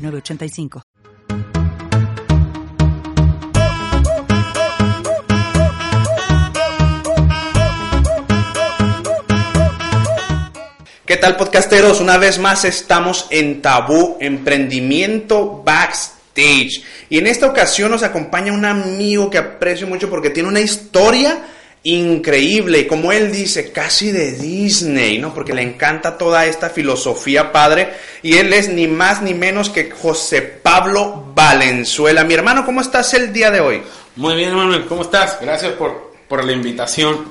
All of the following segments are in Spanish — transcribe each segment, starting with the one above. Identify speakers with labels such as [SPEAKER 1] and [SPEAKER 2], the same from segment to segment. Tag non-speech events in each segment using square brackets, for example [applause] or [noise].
[SPEAKER 1] 906985.
[SPEAKER 2] ¿Qué tal podcasteros? Una vez más estamos en Tabú Emprendimiento Backstage. Y en esta ocasión nos acompaña un amigo que aprecio mucho porque tiene una historia increíble, como él dice, casi de Disney, ¿no? Porque le encanta toda esta filosofía padre y él es ni más ni menos que José Pablo Valenzuela. Mi hermano, ¿cómo estás el día de hoy?
[SPEAKER 3] Muy bien, Manuel, ¿cómo estás? Gracias por, por la invitación.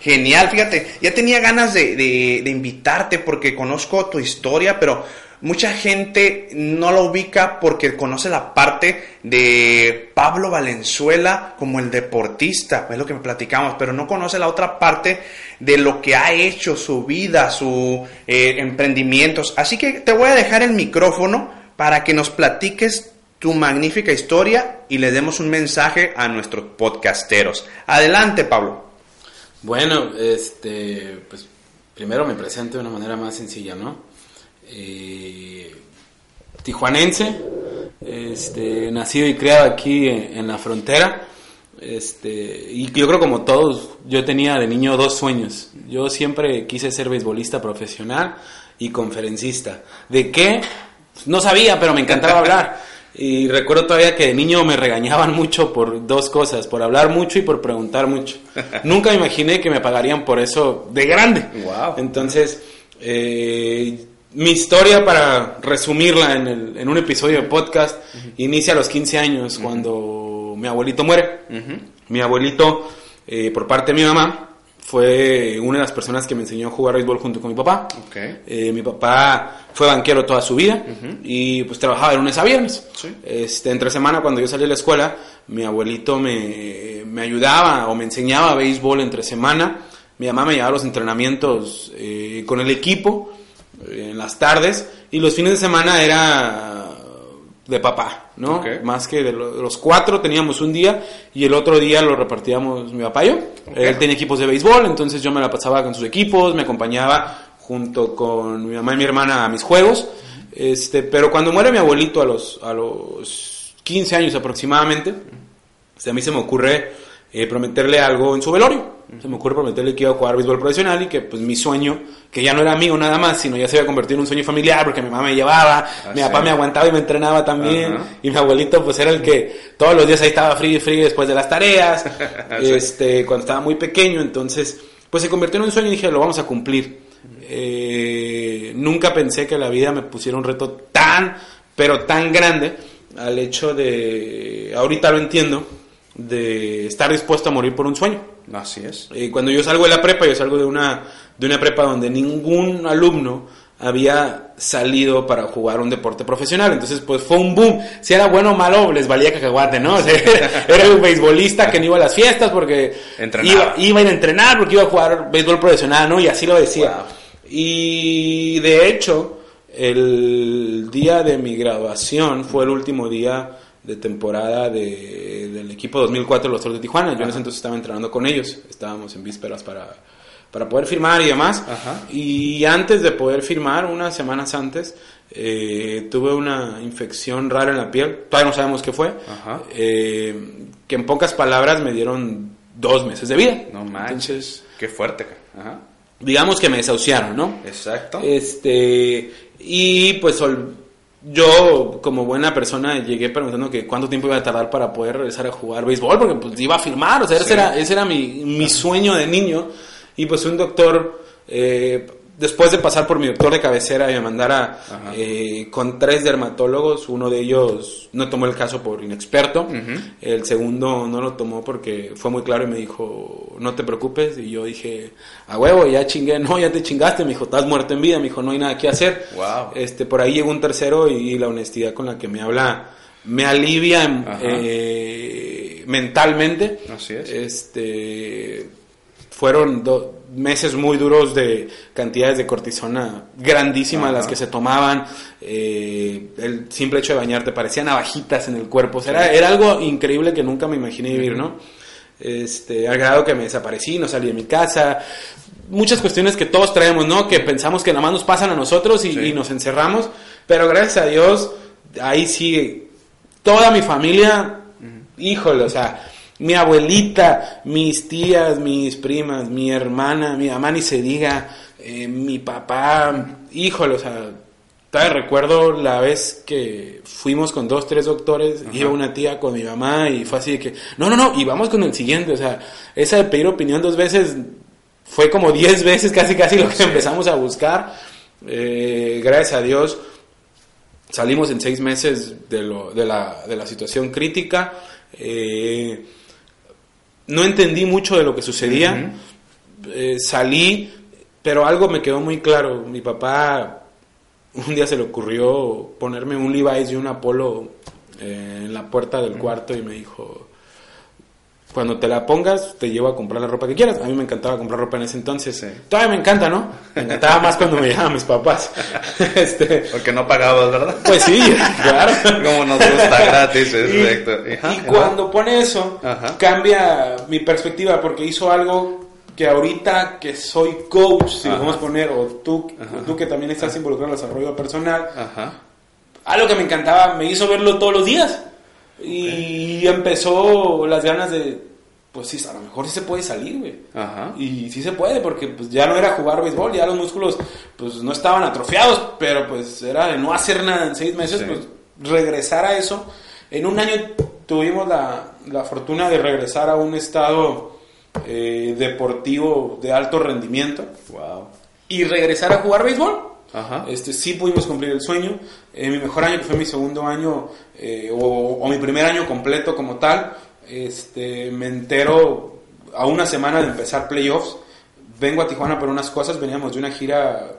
[SPEAKER 2] Genial, fíjate, ya tenía ganas de, de, invitarte porque conozco tu historia, pero mucha gente no lo ubica porque conoce la parte de Pablo Valenzuela como el deportista, es lo que me platicamos, pero no conoce la otra parte de lo que ha hecho su vida, sus eh, emprendimientos. Así que te voy a dejar el micrófono para que nos platiques tu magnífica historia y le demos un mensaje a nuestros podcasteros. Adelante, Pablo.
[SPEAKER 3] Bueno, este, pues primero me presento de una manera más sencilla, ¿no? Eh, tijuanense, este, nacido y criado aquí en, la frontera. Este, y yo creo como todos, yo tenía de niño dos sueños. Yo siempre quise ser beisbolista profesional y conferencista. ¿De qué? No sabía, pero me encantaba hablar. [laughs] Y recuerdo todavía que de niño me regañaban mucho por dos cosas, por hablar mucho y por preguntar mucho. [laughs] Nunca imaginé que me pagarían por eso de grande.
[SPEAKER 2] Wow.
[SPEAKER 3] Entonces, eh, mi historia, para resumirla en, el, en un episodio de podcast, inicia a los 15 años, cuando mi abuelito muere. Mi abuelito, eh, por parte de mi mamá, fue una de las personas que me enseñó a jugar béisbol junto con mi papá. Eh, mi papá fue banquero toda su vida y pues trabajaba de lunes a viernes. Este, entre semana, cuando yo salí de la escuela, mi abuelito me, me ayudaba o me enseñaba béisbol entre semana. Mi mamá me llevaba a los entrenamientos eh, con el equipo en las tardes y los fines de semana era de papá, ¿no? Más que de, los cuatro teníamos un día y el otro día lo repartíamos mi papá y yo. Él tenía equipos de béisbol, entonces yo me la pasaba con sus equipos, me acompañaba junto con mi mamá y mi hermana a mis juegos. Este, pero cuando muere mi abuelito a los, a los 15 años aproximadamente, a mí se me ocurre eh, prometerle algo en su velorio. Se me ocurre prometerle que iba a jugar béisbol profesional y que pues mi sueño, que ya no era mío nada más, sino ya se iba a convertir en un sueño familiar porque mi mamá me llevaba,
[SPEAKER 2] Ah,
[SPEAKER 3] mi papá me aguantaba y me entrenaba también, y mi abuelito pues era el que todos los días ahí estaba frío y frío después de las tareas, [laughs] este, cuando estaba muy pequeño, entonces pues se convirtió en un sueño y dije, lo vamos a cumplir. Eh, nunca pensé que la vida me pusiera un reto tan, pero tan grande al hecho de, ahorita lo entiendo, de estar dispuesto a morir por un sueño.
[SPEAKER 2] Así es.
[SPEAKER 3] Eh, cuando yo salgo de la prepa, yo salgo de una, de una prepa donde ningún alumno había salido para jugar un deporte profesional. Entonces, pues fue un boom. Si era bueno o malo, les valía cacahuate, ¿no? [laughs] O sea, era un beisbolista que no iba a las fiestas porque iba, iba, a ir a entrenar, porque iba a jugar béisbol profesional, ¿no? Y así lo decía. Wow. Y de hecho, el día de mi graduación fue el último día de temporada de, del equipo 2004 de los Toros de Tijuana. Yo en ese entonces estaba entrenando con ellos. Estábamos en vísperas para, para poder firmar y demás.
[SPEAKER 2] Ajá.
[SPEAKER 3] Y antes de poder firmar, unas semanas antes, eh, tuve una infección rara en la piel. Todavía no sabemos qué fue. Eh, que en pocas palabras me dieron dos meses de vida.
[SPEAKER 2] No manches. Entonces, qué fuerte. Ajá.
[SPEAKER 3] Digamos que me desahuciaron, ¿no?
[SPEAKER 2] Exacto.
[SPEAKER 3] Este, y pues yo como buena persona llegué preguntando que cuánto tiempo iba a tardar para poder regresar a jugar béisbol, porque pues iba a firmar, o sea, sí. ese era, ese era mi, mi sueño de niño. Y pues un doctor, eh, después de pasar por mi doctor de cabecera y me mandara eh, con tres dermatólogos, uno de ellos no tomó el caso por inexperto, el segundo no lo tomó porque fue muy claro y me dijo, no te preocupes, y yo dije, a huevo, ya chingué, [laughs] no, ya te chingaste, me dijo, estás muerto en vida, me dijo, no hay nada que hacer.
[SPEAKER 2] Wow.
[SPEAKER 3] Este, por ahí llegó un tercero y, la honestidad con la que me habla me alivia
[SPEAKER 2] Ajá.
[SPEAKER 3] eh, mentalmente.
[SPEAKER 2] Así es.
[SPEAKER 3] Este, fueron do- meses muy duros de cantidades de cortisona grandísimas
[SPEAKER 2] Ajá.
[SPEAKER 3] las que se tomaban. eh, el simple hecho de bañarte parecía navajitas en el cuerpo. O sea, era, era algo increíble que nunca me imaginé vivir, ¿no? Este, al grado que me desaparecí, no salí de mi casa. Muchas cuestiones que todos traemos, ¿no? Que pensamos que nada más nos pasan a nosotros y,
[SPEAKER 2] Sí.
[SPEAKER 3] y nos encerramos. Pero gracias a Dios, ahí sí, toda mi familia, híjole, o sea, mi abuelita, mis tías, mis primas, mi hermana, mi mamá ni se diga, eh, mi papá, híjole, o sea, todavía recuerdo la vez que fuimos con dos, tres doctores, iba una tía con mi mamá y fue así de que, no, no, no, y vamos con el siguiente, o sea, esa de pedir opinión dos veces fue como diez [laughs] veces casi, casi lo que empezamos a buscar. Eh, gracias a Dios salimos en seis meses de, lo, de, la, de la situación crítica. Eh, no entendí mucho de lo que sucedía. Eh, salí, pero algo me quedó muy claro. Mi papá un día se le ocurrió ponerme un Levi's y un Apolo eh, en la puerta del cuarto y me dijo, cuando te la pongas te llevo a comprar la ropa que quieras. A mí me encantaba comprar ropa en ese entonces.
[SPEAKER 2] Sí.
[SPEAKER 3] Todavía me encanta, ¿no? Me encantaba más cuando me llevaban mis papás. [laughs] este,
[SPEAKER 2] Porque no pagabas, ¿verdad?
[SPEAKER 3] pues sí, [laughs] claro.
[SPEAKER 2] Como nos gusta gratis, es
[SPEAKER 3] Y-.
[SPEAKER 2] Ajá,
[SPEAKER 3] Y
[SPEAKER 2] ajá.
[SPEAKER 3] cuando pone eso,
[SPEAKER 2] Ajá.
[SPEAKER 3] cambia mi perspectiva porque hizo algo que ahorita que soy coach, si lo vamos a poner, o tú, tú que también estás involucrado en el desarrollo personal, algo que me encantaba, me hizo verlo todos los días. Y empezó las ganas de, pues sí, a lo mejor sí se puede salir, güey.
[SPEAKER 2] Ajá.
[SPEAKER 3] Y sí se puede, porque pues ya no era jugar béisbol, ya los músculos pues no estaban atrofiados, pero pues era de no hacer nada en seis meses,
[SPEAKER 2] Sí.
[SPEAKER 3] pues regresar a eso. En un año tuvimos la, la fortuna de regresar a un estado eh, deportivo de alto rendimiento
[SPEAKER 2] Wow.
[SPEAKER 3] y regresar a jugar béisbol.
[SPEAKER 2] Ajá.
[SPEAKER 3] Este, sí pudimos cumplir el sueño. Eh, mi mejor año, que fue mi segundo año, eh, o, o mi primer año completo como tal, este, me entero a una semana de empezar playoffs. Vengo a Tijuana por unas cosas, veníamos de una gira,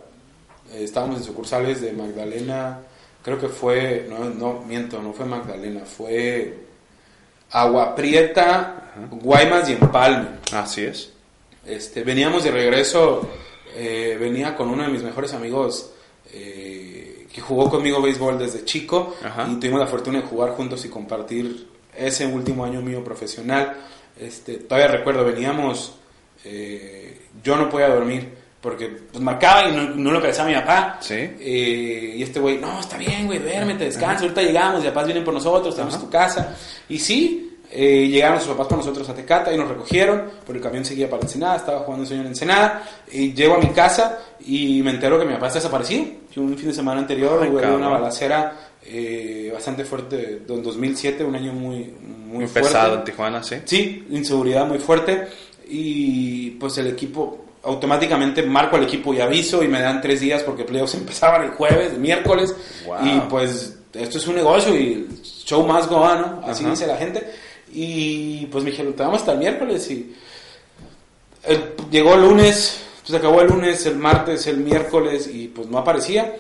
[SPEAKER 3] eh, estábamos en sucursales de Magdalena, creo que fue, no, no, miento, no fue Magdalena, fue Agua Prieta, Guaymas y Empalme.
[SPEAKER 2] Así es.
[SPEAKER 3] Este, veníamos de regreso, eh, venía con uno de mis mejores amigos eh, que jugó conmigo béisbol desde chico
[SPEAKER 2] Ajá.
[SPEAKER 3] y tuvimos la fortuna de jugar juntos y compartir ese último año mío profesional. Este, todavía recuerdo, veníamos, eh, yo no podía dormir porque pues, marcaba y no, no lo pensaba mi papá.
[SPEAKER 2] Sí.
[SPEAKER 3] Eh, y este güey, no, está bien, güey, duérmete, descansa, ahorita llegamos, y papás vienen por nosotros, en tu casa. Y sí, eh, llegaron sus papás por nosotros a Tecata y nos recogieron, pero el camión seguía para Ensenada, estaba jugando un sueño en Ensenada. Y llego a mi casa y me entero que mi papá está desaparecido. Un fin de semana anterior hubo una balacera eh, bastante fuerte, en 2007, un año muy, muy,
[SPEAKER 2] Muy pesado en Tijuana, sí.
[SPEAKER 3] Sí, inseguridad muy fuerte y pues el equipo automáticamente marco al equipo y aviso y me dan tres días porque playoffs [laughs] empezaban el jueves, el miércoles
[SPEAKER 2] Wow.
[SPEAKER 3] y pues esto es un negocio y show más go. Así
[SPEAKER 2] Ajá.
[SPEAKER 3] dice la gente y pues me dijeron te damos hasta el miércoles y el- llegó el lunes, pues acabó el lunes, el martes, el miércoles y pues no aparecía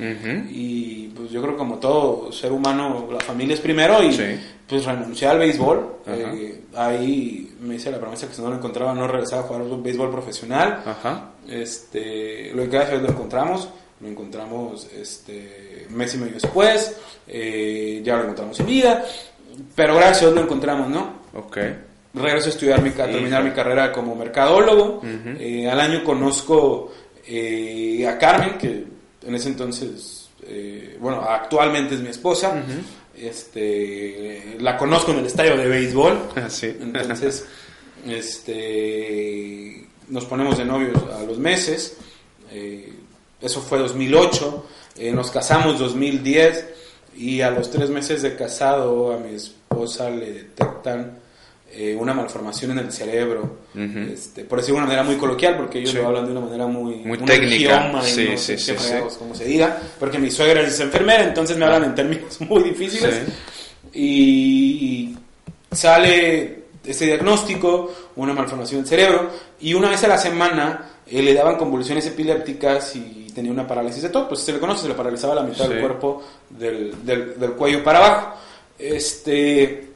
[SPEAKER 3] y pues yo creo que como todo ser humano la familia es primero y
[SPEAKER 2] Sí.
[SPEAKER 3] pues renuncié al béisbol. Eh, ahí me hice la promesa que si no lo encontraba no regresaba a jugar béisbol profesional.
[SPEAKER 2] Ajá.
[SPEAKER 3] Este, lo que gracias a Dios lo encontramos. Lo encontramos este, mes y medio después. eh, ya lo encontramos en vida. Pero gracias a Dios lo encontramos, ¿no?
[SPEAKER 2] Ok.
[SPEAKER 3] regreso a estudiar mi, a terminar mi carrera como mercadólogo. Eh, al año conozco eh, a Carmen, que en ese entonces, eh, bueno, actualmente es mi esposa. Este, la conozco en el estadio de béisbol. [laughs]
[SPEAKER 2] Sí.
[SPEAKER 3] Entonces, este, nos ponemos de novios a los meses. Eh, eso fue 2008. Eh, nos casamos 2010 y a los tres meses de casado a mi esposa le detectan eh, una malformación en el cerebro, este, por decirlo de una manera muy coloquial, porque ellos lo hablan de una manera muy,
[SPEAKER 2] muy técnica,
[SPEAKER 3] sí, sí, sí, como se diga, porque mi suegra es enfermera, entonces me hablan en términos [laughs] muy difíciles, y sale ese diagnóstico, una malformación del cerebro, y una vez a la semana eh, le daban convulsiones epilépticas y tenía una parálisis de todo, pues se le conoce, se le paralizaba la mitad del cuerpo, del, del, del cuello para abajo. Este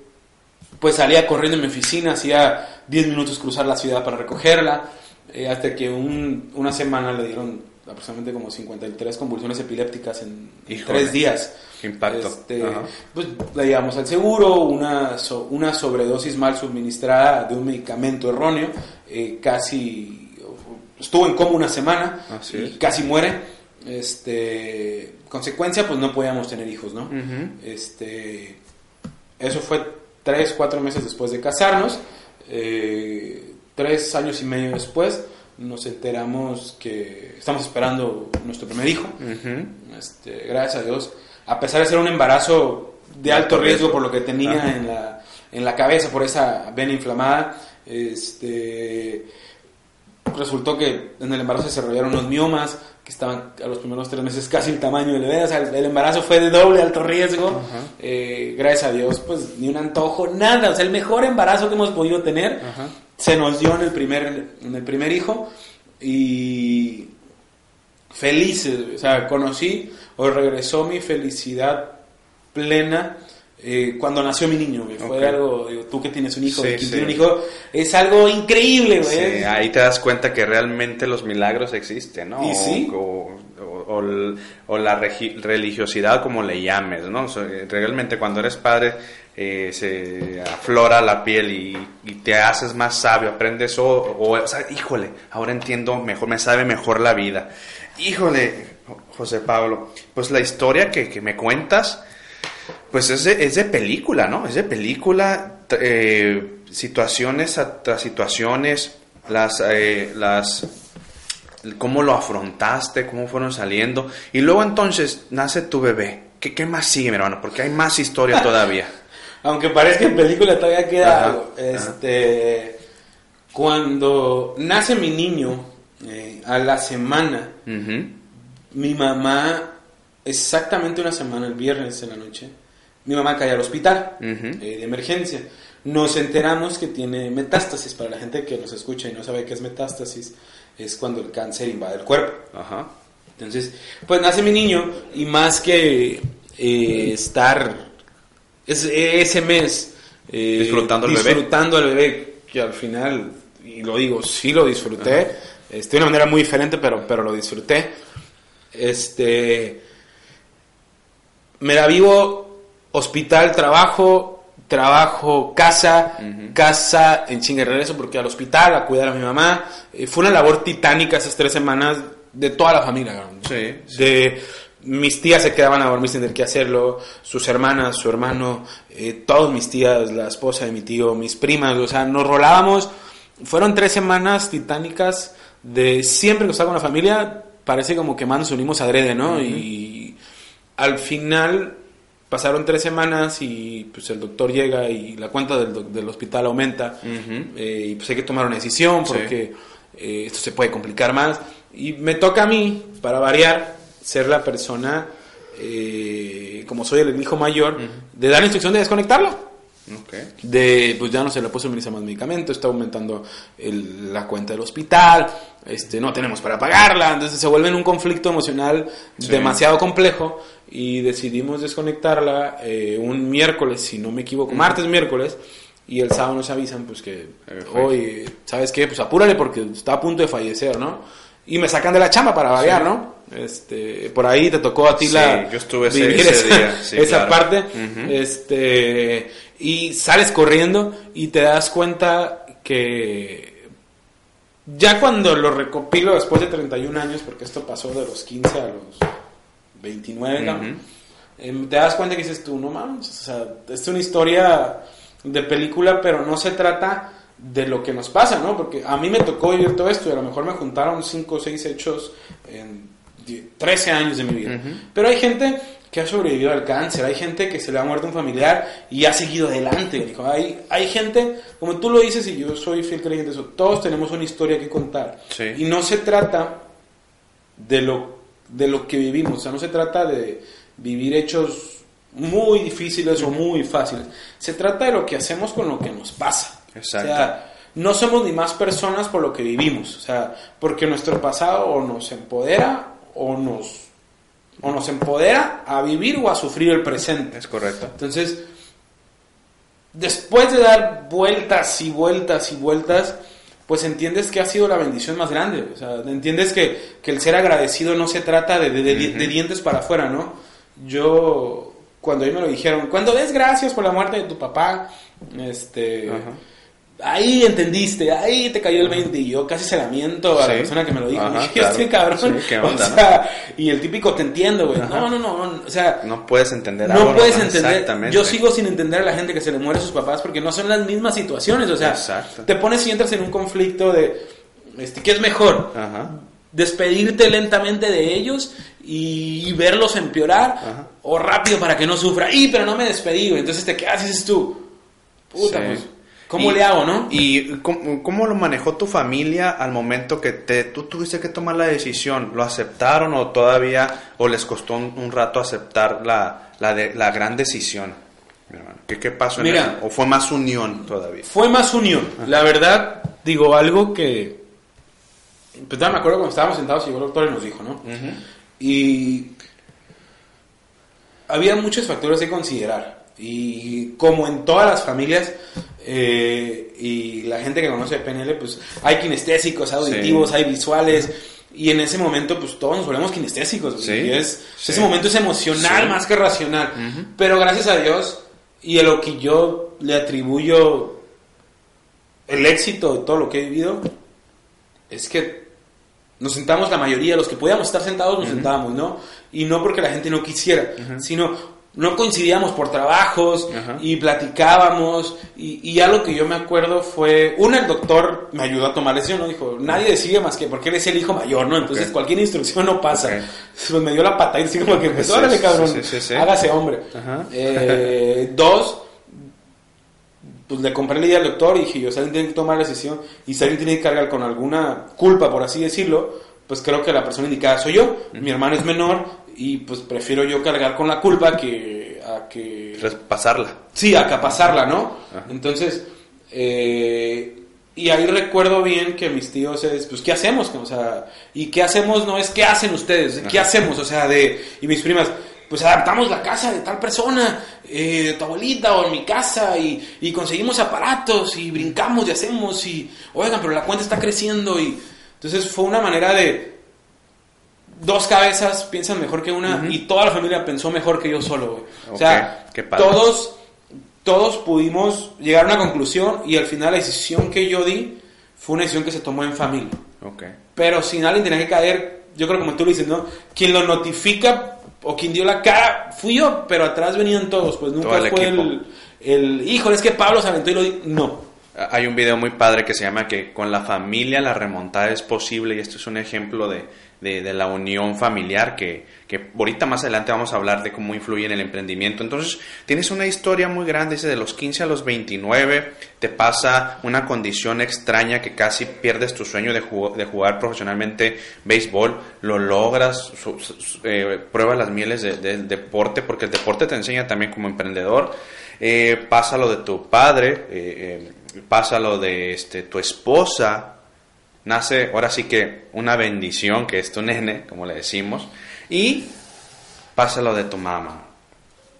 [SPEAKER 3] pues salía corriendo en mi oficina, hacía 10 minutos cruzar la ciudad para recogerla, eh, hasta que una semana le dieron aproximadamente como 53 convulsiones epilépticas en tres días.
[SPEAKER 2] Qué impacto.
[SPEAKER 3] Este, pues la llevamos al seguro, una, una sobredosis mal suministrada de un medicamento erróneo, eh, casi estuvo en coma una semana y casi muere. Este, consecuencia, pues no podíamos tener hijos, ¿no? Este, eso fue tres, cuatro meses después de casarnos, eh, tres años y medio después, nos enteramos que estamos esperando nuestro primer hijo. este, gracias a Dios, a pesar de ser un embarazo de alto riesgo por lo que tenía en la, en la cabeza, por esa vena inflamada, este, resultó que en el embarazo se desarrollaron unos miomas, que estaban a los primeros tres meses casi el tamaño del bebé, o sea, el, embarazo fue de doble alto riesgo, eh, gracias a Dios, pues ni un antojo, nada, o sea, el mejor embarazo que hemos podido tener se nos dio en el primer, en el primer hijo y felices, o sea, conocí o regresó mi felicidad plena eh, cuando nació mi niño, Fue algo, tú que tienes un hijo, un hijo, es algo increíble, güey.
[SPEAKER 2] ahí te das cuenta que realmente los milagros existen, ¿no? O, la religiosidad, como le llames, ¿no? realmente cuando eres padre eh, se aflora la piel y, te haces más sabio, aprendes, o, o, sea, híjole, ahora entiendo mejor, me sabe mejor la vida. Híjole, José Pablo, pues la historia que, que me cuentas pues es de, es de película, ¿no? Es de película, eh, situaciones tras situaciones, las, eh, las, cómo lo afrontaste, cómo fueron saliendo. Y luego entonces nace tu bebé. ¿Qué, qué más sigue, mi hermano? Porque hay más historia [laughs] todavía.
[SPEAKER 3] Aunque parezca en película todavía queda algo. Este, cuando nace mi niño, eh, a la semana, mi mamá, exactamente una semana, el viernes en la noche, mi mamá cae al hospital eh, de emergencia. Nos enteramos que tiene metástasis. Para la gente que nos escucha y no sabe qué es metástasis, es cuando el cáncer invade el cuerpo. Entonces, pues nace mi niño y más que eh, estar ese mes
[SPEAKER 2] eh, disfrutando, al
[SPEAKER 3] disfrutando al bebé, que al final, y lo digo, sí lo disfruté, este, de una manera muy diferente, pero, pero lo disfruté. Este, me la vivo hospital, trabajo, trabajo, casa, casa, en chingue regreso porque al hospital a cuidar a mi mamá. Eh, fue una labor titánica esas tres semanas de toda la familia.
[SPEAKER 2] Sí,
[SPEAKER 3] De mis tías se quedaban a dormir sin tener que hacerlo, sus hermanas, su hermano, eh, todos mis tías, la esposa de mi tío, mis primas, o sea, nos rolábamos. Fueron tres semanas titánicas de siempre que estaba con la familia, parece como que más nos unimos adrede, ¿no? Y al final pasaron tres semanas y pues el doctor llega y la cuenta del, del hospital aumenta. Eh, y pues hay que tomar una decisión porque eh, esto se puede complicar más. Y me toca a mí para variar ser la persona eh, como soy el hijo mayor de dar la instrucción de desconectarlo. De, pues ya no se le puede suministrar más medicamento, está aumentando la cuenta del hospital, este, no tenemos para pagarla, entonces se vuelve en un conflicto emocional demasiado complejo y decidimos desconectarla eh, un miércoles, si no me equivoco, martes, miércoles, y el sábado nos avisan pues que hoy, ¿sabes qué? Pues apúrale porque está a punto de fallecer, ¿no? Y me sacan de la chamba para variar, ¿no? Este, por ahí te tocó a ti la
[SPEAKER 2] yo estuve ese, día, [laughs]
[SPEAKER 3] esa parte, este, y sales corriendo y te das cuenta que ya cuando lo recopilo después de 31 años, porque esto pasó de los 15 a los 29, em, te das cuenta que dices tú, no mames, o sea, es una historia de película, pero no se trata de lo que nos pasa, ¿no? Porque a mí me tocó vivir todo esto y a lo mejor me juntaron 5 o 6 hechos en 13 años de mi vida. Pero hay gente que ha sobrevivido al cáncer, hay gente que se le ha muerto un familiar y ha seguido adelante. Hay, hay gente, como tú lo dices y yo soy fiel creyente de eso, todos tenemos una historia que contar.
[SPEAKER 2] Sí.
[SPEAKER 3] Y no se trata de lo, de lo que vivimos, o sea, no se trata de vivir hechos muy difíciles o muy fáciles. Se trata de lo que hacemos con lo que nos pasa.
[SPEAKER 2] Exacto.
[SPEAKER 3] O sea, no somos ni más personas por lo que vivimos, o sea, porque nuestro pasado o nos empodera o nos o nos empodera a vivir o a sufrir el presente.
[SPEAKER 2] Es correcto.
[SPEAKER 3] Entonces, después de dar vueltas y vueltas y vueltas, pues entiendes que ha sido la bendición más grande. O sea, entiendes que, que el ser agradecido no se trata de, de- de- de dientes para afuera, ¿no? Yo, cuando a mí me lo dijeron, cuando des gracias por la muerte de tu papá, este... Ahí entendiste, ahí te cayó el 20 y yo casi se la miento a la
[SPEAKER 2] Sí.
[SPEAKER 3] persona que me lo dijo.
[SPEAKER 2] Ajá, [laughs]
[SPEAKER 3] Dije,
[SPEAKER 2] claro.
[SPEAKER 3] este cabrón.
[SPEAKER 2] Sí, qué [laughs] onda,
[SPEAKER 3] o
[SPEAKER 2] ¿no?
[SPEAKER 3] sea, y el típico te entiendo, güey. No, no, no, no, o sea,
[SPEAKER 2] No puedes entender
[SPEAKER 3] no
[SPEAKER 2] ahora,
[SPEAKER 3] puedes entender.
[SPEAKER 2] Exactamente.
[SPEAKER 3] Yo sigo sin entender a la gente que se le muere a sus papás porque no son las mismas situaciones. O sea,
[SPEAKER 2] Exacto.
[SPEAKER 3] te pones y entras en un conflicto de, este, ¿qué es mejor?
[SPEAKER 2] Ajá.
[SPEAKER 3] Despedirte lentamente de ellos y verlos empeorar
[SPEAKER 2] Ajá.
[SPEAKER 3] o rápido para que no sufra. Y pero no me despedí, güey. Entonces te quedas y dices tú, puta,
[SPEAKER 2] Sí.
[SPEAKER 3] pues, ¿cómo
[SPEAKER 2] Y-
[SPEAKER 3] le hago, no?
[SPEAKER 2] ¿Y cómo, cómo lo manejó tu familia al momento que te, tú tuviste que tomar la decisión? ¿Lo aceptaron o todavía, o les costó un, un rato aceptar la, la, de- la gran decisión? ¿Qué, qué pasó en
[SPEAKER 3] Mira.
[SPEAKER 2] eso? ¿O fue más unión todavía?
[SPEAKER 3] Fue más unión. La verdad, digo algo que. Pues todavía me acuerdo cuando estábamos sentados y el doctor y nos dijo, ¿no? Y había muchos factores que considerar. Y como en todas las familias, eh, y la gente que conoce PNL, pues hay kinestésicos, auditivos,
[SPEAKER 2] Sí.
[SPEAKER 3] hay visuales. Y en ese momento, pues todos nos volvemos kinestésicos.
[SPEAKER 2] Sí,
[SPEAKER 3] Y es,
[SPEAKER 2] sí.
[SPEAKER 3] Ese momento es emocional más que racional.
[SPEAKER 2] Ujú.
[SPEAKER 3] Pero gracias a Dios, y a lo que yo le atribuyo el éxito de todo lo que he vivido, es que nos sentamos la mayoría, los que podíamos estar sentados nos sentábamos, ¿no? Y no porque la gente no quisiera, sino no coincidíamos por trabajos
[SPEAKER 2] Ajá.
[SPEAKER 3] y platicábamos y, y algo que yo me acuerdo fue, una, el doctor me ayudó a tomar la decisión, ¿no? Dijo, nadie decide más que porque él es el hijo mayor, ¿no? Entonces cualquier instrucción no pasa. [laughs] Pues me dio la pata y así como que empezó, órale cabrón,
[SPEAKER 2] sí, sí, sí.
[SPEAKER 3] hágase hombre. Eh, [laughs] dos, pues le compré la idea al doctor y dije yo, si alguien tiene que tomar la decisión y si alguien tiene que cargar con alguna culpa, por así decirlo, pues creo que la persona indicada soy yo. Mi hermano es menor y pues prefiero yo cargar con la culpa que a que...
[SPEAKER 2] Pasarla.
[SPEAKER 3] Sí, a capazarla, ¿no?
[SPEAKER 2] Ajá.
[SPEAKER 3] Entonces, eh, y ahí recuerdo bien que mis tíos es, pues, ¿qué hacemos? O sea, y ¿qué hacemos? No es, ¿qué hacen ustedes? ¿Qué
[SPEAKER 2] Ajá.
[SPEAKER 3] hacemos? O sea, de, y mis primas, pues adaptamos la casa de tal persona, eh, de tu abuelita o en mi casa, y, y conseguimos aparatos, y brincamos y hacemos, y, oigan, pero la cuenta está creciendo, y entonces fue una manera de, dos cabezas piensan mejor que una, y toda la familia pensó mejor que yo solo, güey. O sea, todos, todos pudimos llegar a una conclusión y al final la decisión que yo di fue una decisión que se tomó en familia.
[SPEAKER 2] Ok.
[SPEAKER 3] Pero sin alguien tenía que caer, yo creo como tú lo dices, ¿no? Quien lo notifica o quien dio la cara fui yo, pero atrás venían todos, pues nunca
[SPEAKER 2] el
[SPEAKER 3] fue el, el, híjole, es que Pablo se aventó y lo di-". No.
[SPEAKER 2] Hay un video muy padre que se llama que con la familia la remontada es posible y esto es un ejemplo de, de- de la unión familiar que, que ahorita más adelante vamos a hablar de cómo influye en el emprendimiento. Entonces tienes una historia muy grande, dice de los 15 a los 29 te pasa una condición extraña que casi pierdes tu sueño de, de jugar profesionalmente béisbol, lo logras, su- eh, pruebas las mieles de- del deporte porque el deporte te enseña también como emprendedor. Eh, pasa lo de tu padre, eh, eh, pasa lo de este, tu esposa, nace ahora sí que una bendición que es tu nene, como le decimos, y pasa lo de tu mamá.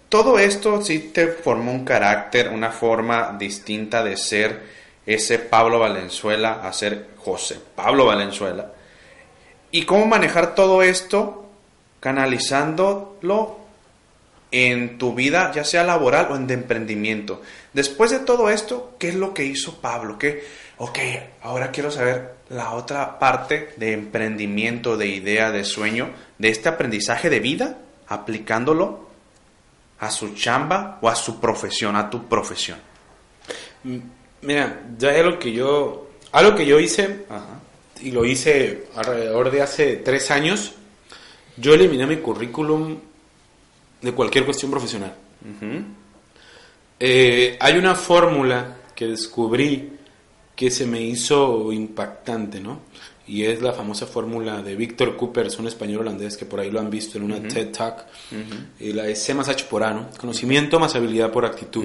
[SPEAKER 2] Todo esto sí te formó un carácter, una forma distinta de ser ese Pablo Valenzuela a ser José Pablo Valenzuela. Y cómo manejar todo esto canalizándolo en tu vida, ya sea laboral o en de emprendimiento. Después de todo esto, ¿qué es lo que hizo Pablo? ¿Qué? Ok, ahora quiero saber la otra parte de emprendimiento, de idea, de sueño, de este aprendizaje de vida, aplicándolo a su chamba o a su profesión, a tu profesión.
[SPEAKER 3] Mira, ya es lo que yo, algo que yo hice,
[SPEAKER 2] Ajá.
[SPEAKER 3] y lo hice alrededor de hace tres años, yo eliminé mi currículum de cualquier cuestión profesional. Eh, hay una fórmula que descubrí que se me hizo impactante, ¿no? Y es la famosa fórmula de Víctor Cooper, es un español holandés que por ahí lo han visto en una TED Talk. y la es C más H por A, ¿no? Conocimiento más habilidad por actitud.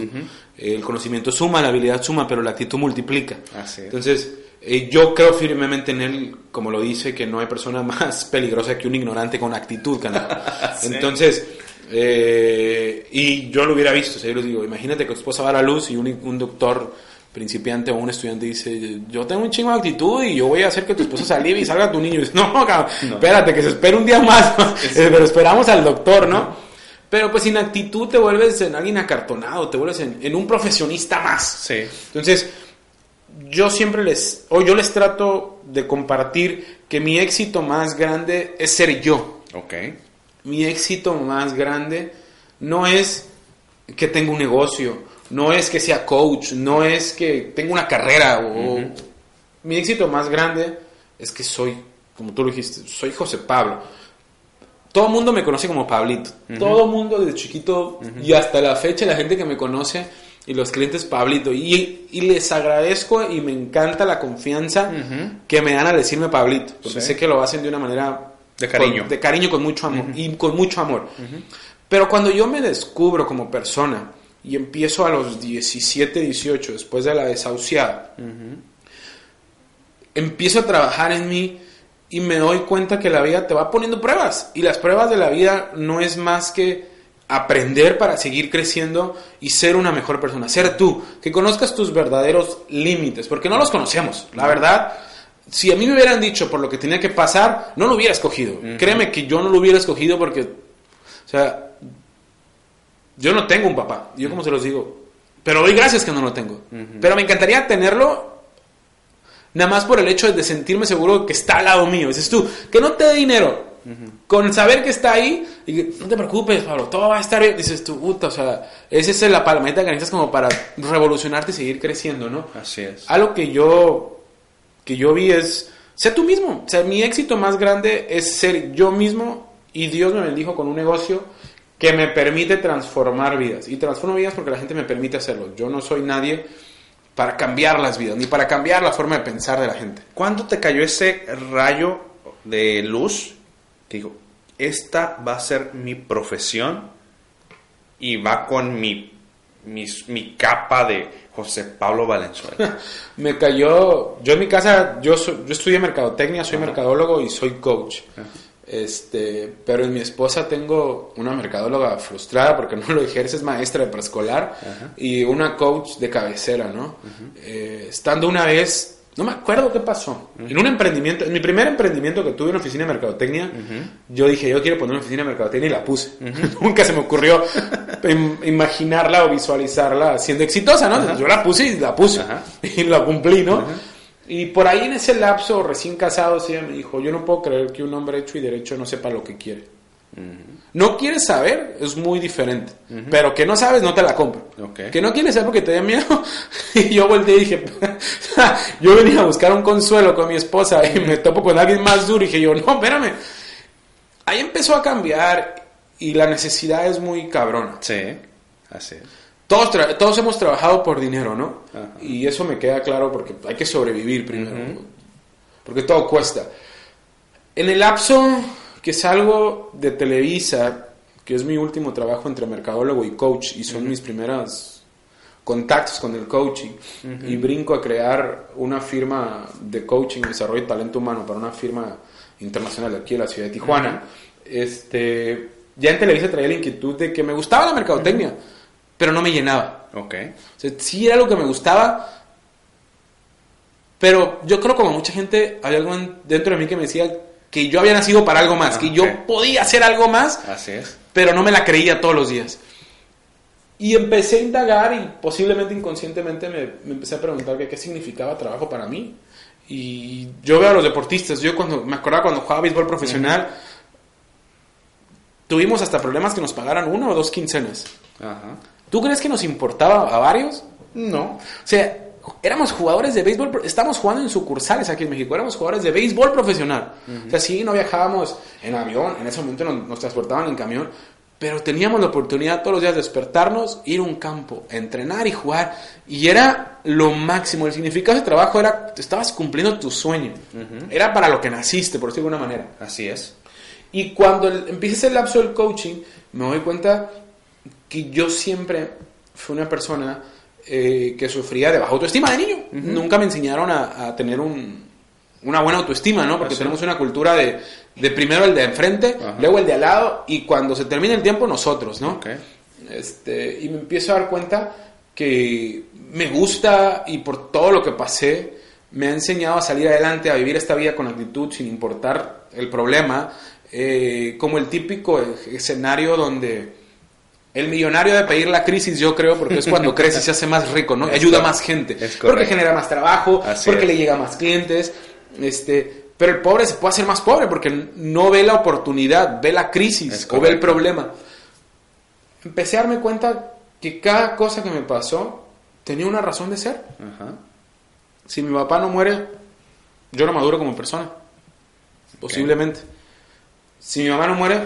[SPEAKER 3] El conocimiento suma, la habilidad suma, pero la actitud multiplica. Entonces, eh, yo creo firmemente en él, como lo dice, que no hay persona [laughs] más peligrosa que un ignorante con actitud, [laughs] Entonces, eh, y yo lo hubiera visto, o yo les digo, imagínate que tu esposa va a la luz y un, doctor principiante o un estudiante dice, yo tengo un chingo de actitud y yo voy a hacer que tu esposa se alivie y salga tu niño. Y dice, [laughs] no, cabrón, espérate, que se espere un día más, [laughs] pero esperamos al doctor, ¿no? Pero pues sin actitud te vuelves en alguien acartonado, te vuelves en, en un profesionista más.
[SPEAKER 2] Sí.
[SPEAKER 3] Entonces, yo siempre les, o yo les trato de compartir que mi éxito más grande es ser yo.
[SPEAKER 2] Ok
[SPEAKER 3] mi éxito más grande no es que tenga un negocio, no es que sea coach, no es que tenga una carrera. O, Mi éxito más grande es que soy, como tú lo dijiste, soy José Pablo. Todo el mundo me conoce como Pablito. Todo el mundo desde chiquito y hasta la fecha la gente que me conoce y los clientes Pablito. Y, les agradezco y me encanta la confianza que me dan a decirme Pablito. Porque sé que lo hacen de una manera
[SPEAKER 2] de cariño.
[SPEAKER 3] de cariño con mucho amor. Y con mucho amor. Pero cuando yo me descubro como persona y empiezo a los 17, 18, después de la desahuciada, empiezo a trabajar en mí y me doy cuenta que la vida te va poniendo pruebas. Y las pruebas de la vida no es más que aprender para seguir creciendo y ser una mejor persona. Ser tú, que conozcas tus verdaderos límites, porque no los conocemos. La verdad si a mí me hubieran dicho por lo que tenía que pasar, no lo hubiera escogido. Créeme que yo no lo hubiera escogido porque, o sea, yo no tengo un papá, yo como se los digo, pero doy gracias que no lo tengo. Pero me encantaría tenerlo nada más por el hecho de sentirme seguro que está al lado mío. Dices tú, que no te dé dinero. Con saber que está ahí, y no te preocupes, Pablo, todo va a estar bien. Dices tú, puta, o sea, esa es la palomita que necesitas como para revolucionarte y seguir creciendo, ¿no?
[SPEAKER 2] Así es.
[SPEAKER 3] Algo que yo que yo vi es, sé tú mismo. O sea, mi éxito más grande es ser yo mismo y Dios me bendijo con un negocio que me permite transformar vidas. Y transformo vidas porque la gente me permite hacerlo. Yo no soy nadie para cambiar las vidas, ni para cambiar la forma de pensar de la gente.
[SPEAKER 2] ¿Cuándo te cayó ese rayo de luz? Que digo, esta va a ser mi profesión y va con mi, mi, mi capa de José Pablo Valenzuela. [laughs]
[SPEAKER 3] me cayó, yo en mi casa, yo, yo estudié mercadotecnia, soy mercadólogo y soy coach. Este, pero en mi esposa tengo una mercadóloga frustrada porque [laughs] no lo ejerce, es maestra de preescolar y una coach de cabecera, ¿no? Eh, estando una vez no me acuerdo qué pasó. En un emprendimiento, en mi primer emprendimiento que tuve en oficina de mercadotecnia, yo dije, yo quiero poner una oficina de mercadotecnia y la puse. [laughs] Nunca se me ocurrió imaginarla o visualizarla siendo exitosa, ¿no? Yo la puse y la puse. [laughs] Y la cumplí, ¿no? Y por ahí en ese lapso, recién casado, sí, me dijo, yo no puedo creer que un hombre hecho y derecho no sepa lo que quiere. No quieres saber, es muy diferente. Pero que no sabes, no te la compro. Que no quieres saber porque te da miedo. [laughs] y yo volteé y dije, [laughs] yo venía a buscar un consuelo con mi esposa y me topo con alguien más duro y dije yo, no, espérame. Ahí empezó a cambiar y la necesidad es muy cabrona.
[SPEAKER 2] Sí, así
[SPEAKER 3] Todos, todos hemos trabajado por dinero, ¿no? Y eso me queda claro porque hay que sobrevivir primero. Porque todo cuesta. En el lapso que salgo de Televisa, que es mi último trabajo entre mercadólogo y coach, y son mis primeros contactos con el coaching, y brinco a crear una firma de coaching, desarrollo de talento humano para una firma internacional de aquí en la ciudad de Tijuana, este, ya en Televisa traía la inquietud de que me gustaba la mercadotecnia, pero no me llenaba.
[SPEAKER 2] Ok.
[SPEAKER 3] O sí era algo que me gustaba, pero yo creo como mucha gente, hay algo dentro de mí que me decía, que yo había nacido para algo más, que ah, yo podía hacer algo más,
[SPEAKER 2] Así es.
[SPEAKER 3] pero no me la creía todos los días. Y empecé a indagar y posiblemente inconscientemente me, empecé a preguntar qué significaba trabajo para mí. Y yo veo a los deportistas, yo cuando me acordaba cuando jugaba béisbol profesional, tuvimos hasta problemas que nos pagaran una o dos quincenas. Ajá. ¿Tú crees que nos importaba a varios?
[SPEAKER 2] No.
[SPEAKER 3] O sea, éramos jugadores de béisbol, estamos jugando en sucursales aquí en México, éramos jugadores de béisbol profesional. O sea, sí, no viajábamos en avión, en ese momento nos, transportaban en camión, pero teníamos la oportunidad todos los días de despertarnos, ir a un campo, entrenar y jugar. Y era lo máximo. El significado de trabajo era, estabas cumpliendo tu sueño. Era para lo que naciste, por decirlo de alguna manera.
[SPEAKER 2] Así es.
[SPEAKER 3] Y cuando empieza el lapso del coaching, me doy cuenta que yo siempre fui una persona eh, que sufría de baja autoestima de niño. Nunca me enseñaron a, a tener un, una buena autoestima, ¿no? Porque
[SPEAKER 2] Así.
[SPEAKER 3] tenemos una cultura de, de primero el de enfrente,
[SPEAKER 2] Ajá.
[SPEAKER 3] luego el de al lado y cuando se termina el tiempo nosotros, ¿no? Este, y me empiezo a dar cuenta que me gusta y por todo lo que pasé me ha enseñado a salir adelante, a vivir esta vida con actitud sin importar el problema, eh, como el típico escenario donde el millonario de pedir la crisis, yo creo, porque es cuando crece y se hace más rico, ¿no?
[SPEAKER 2] Es
[SPEAKER 3] ayuda a
[SPEAKER 2] correcto.
[SPEAKER 3] más gente, porque genera más trabajo,
[SPEAKER 2] Así
[SPEAKER 3] porque
[SPEAKER 2] es.
[SPEAKER 3] le llega a más clientes, este, pero el pobre se puede hacer más pobre porque no ve la oportunidad, ve la crisis o ve el problema. Empecé a darme cuenta que cada cosa que me pasó tenía una razón de ser.
[SPEAKER 2] Ajá.
[SPEAKER 3] Si mi papá no muere, yo no maduro como persona. Posiblemente. Si mi mamá no muere,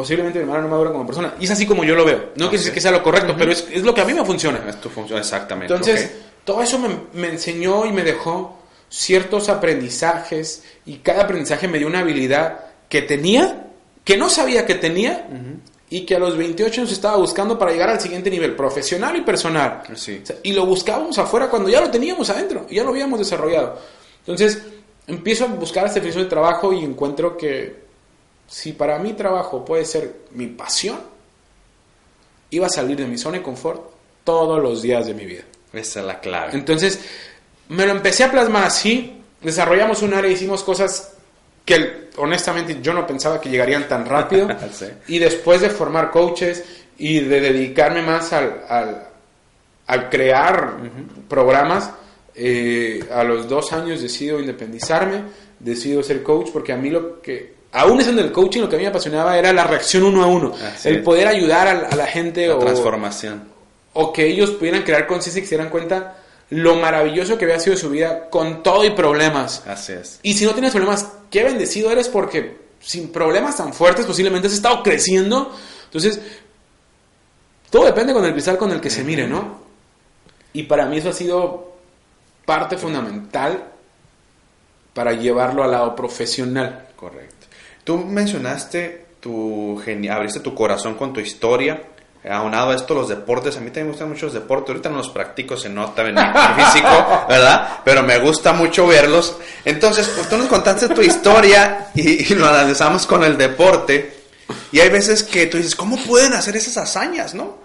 [SPEAKER 3] posiblemente mi mamá no madura como persona. Y es así como yo lo veo. No quiere decir
[SPEAKER 2] Ok.
[SPEAKER 3] que sea lo correcto, pero es, es lo que a mí me funciona.
[SPEAKER 2] Es tu función, exactamente.
[SPEAKER 3] Entonces, todo eso me, me enseñó y me dejó ciertos aprendizajes y cada aprendizaje me dio una habilidad que tenía, que no sabía que tenía y que a los 28 años estaba buscando para llegar al siguiente nivel, profesional y personal.
[SPEAKER 2] Sí.
[SPEAKER 3] O sea, y lo buscábamos afuera cuando ya lo teníamos adentro ya lo habíamos desarrollado. Entonces, empiezo a buscar este oficio de trabajo y encuentro que si para mí trabajo puede ser mi pasión, iba a salir de mi zona de confort todos los días de mi vida.
[SPEAKER 2] Esa es la clave.
[SPEAKER 3] Entonces, me lo empecé a plasmar así, desarrollamos un área, hicimos cosas que honestamente yo no pensaba que llegarían tan rápido. [laughs]
[SPEAKER 2] Sí.
[SPEAKER 3] Y después de formar coaches y de dedicarme más al, al, al crear programas, eh, a los dos años decido independizarme, decido ser coach, porque a mí lo que, aún estando en el coaching, lo que a mí me apasionaba era la reacción uno a uno,
[SPEAKER 2] Así
[SPEAKER 3] el
[SPEAKER 2] es.
[SPEAKER 3] poder ayudar a, a la gente
[SPEAKER 2] La
[SPEAKER 3] o,
[SPEAKER 2] transformación.
[SPEAKER 3] o que ellos pudieran crear conciencia y se dieran cuenta lo maravilloso que había sido su vida con todo y problemas.
[SPEAKER 2] Así es.
[SPEAKER 3] Y si no tienes problemas, qué bendecido eres porque sin problemas tan fuertes posiblemente has estado creciendo. Entonces, todo depende con el cristal con el que se mire, ¿no? Y para mí eso ha sido parte fundamental para llevarlo al lado profesional.
[SPEAKER 2] Correcto. Tú mencionaste tu abriste tu corazón con tu historia. Aunado a esto, los deportes. A mí también me gustan mucho los deportes. Ahorita no los practico, se nota en mi [laughs] físico, ¿verdad? Pero me gusta mucho verlos. Entonces, pues, tú nos contaste tu historia y, y lo analizamos con el deporte. Y hay veces que tú dices, ¿cómo pueden hacer esas hazañas, no?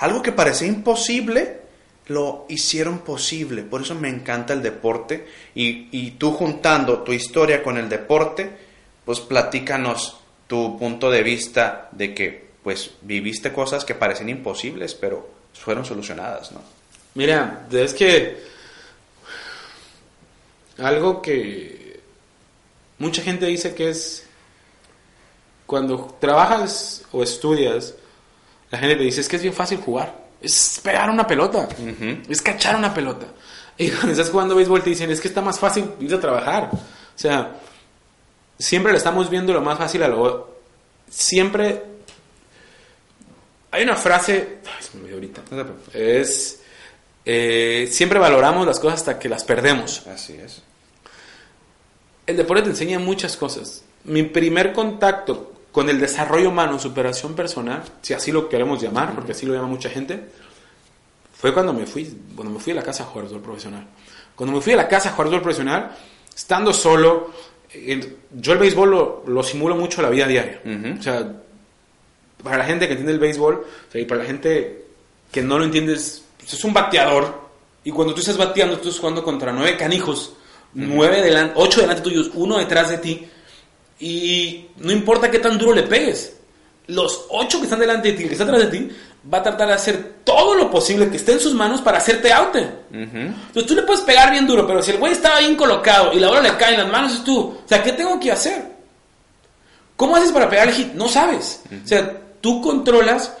[SPEAKER 2] Algo que parecía imposible, lo hicieron posible. Por eso me encanta el deporte. Y, y tú juntando tu historia con el deporte, pues platícanos tu punto de vista de que pues viviste cosas que parecían imposibles, pero fueron solucionadas, ¿no?
[SPEAKER 3] Mira, es que algo que mucha gente dice que es cuando trabajas o estudias, la gente te dice es que es bien fácil jugar, es pegar una pelota, es cachar una pelota. Y cuando estás jugando béisbol te dicen es que está más fácil ir a trabajar. O sea, siempre le estamos viendo lo más fácil a lo... Siempre... Hay una frase... Ay, se me olvidó ahorita. Es... eh, siempre valoramos las cosas hasta que las perdemos.
[SPEAKER 2] Así es.
[SPEAKER 3] El deporte te enseña muchas cosas. Mi primer contacto con el desarrollo humano, superación personal, si así lo queremos llamar, porque así lo llama mucha gente, fue cuando me fui, cuando me fui a la casa a jugar profesional. Cuando me fui a la casa a jugar profesional, estando solo, yo el béisbol lo, lo simulo mucho a la vida diaria. O sea, para la gente que entiende el béisbol, o sea, y para la gente que no lo entiende, es, pues, es un bateador. Y cuando tú estás bateando, tú estás jugando contra nueve canijos, nueve delante, ocho delante tuyos, uno detrás de ti. Y no importa qué tan duro le pegues, los ocho que están delante de ti, el que está atrás de ti, va a tratar de hacer todo lo posible que esté en sus manos para hacerte out. Entonces tú le puedes pegar bien duro, pero si el güey estaba bien colocado y la bola le cae en las manos, es tú. O sea, ¿qué tengo que hacer? ¿Cómo haces para pegar el hit? No sabes. O sea, tú controlas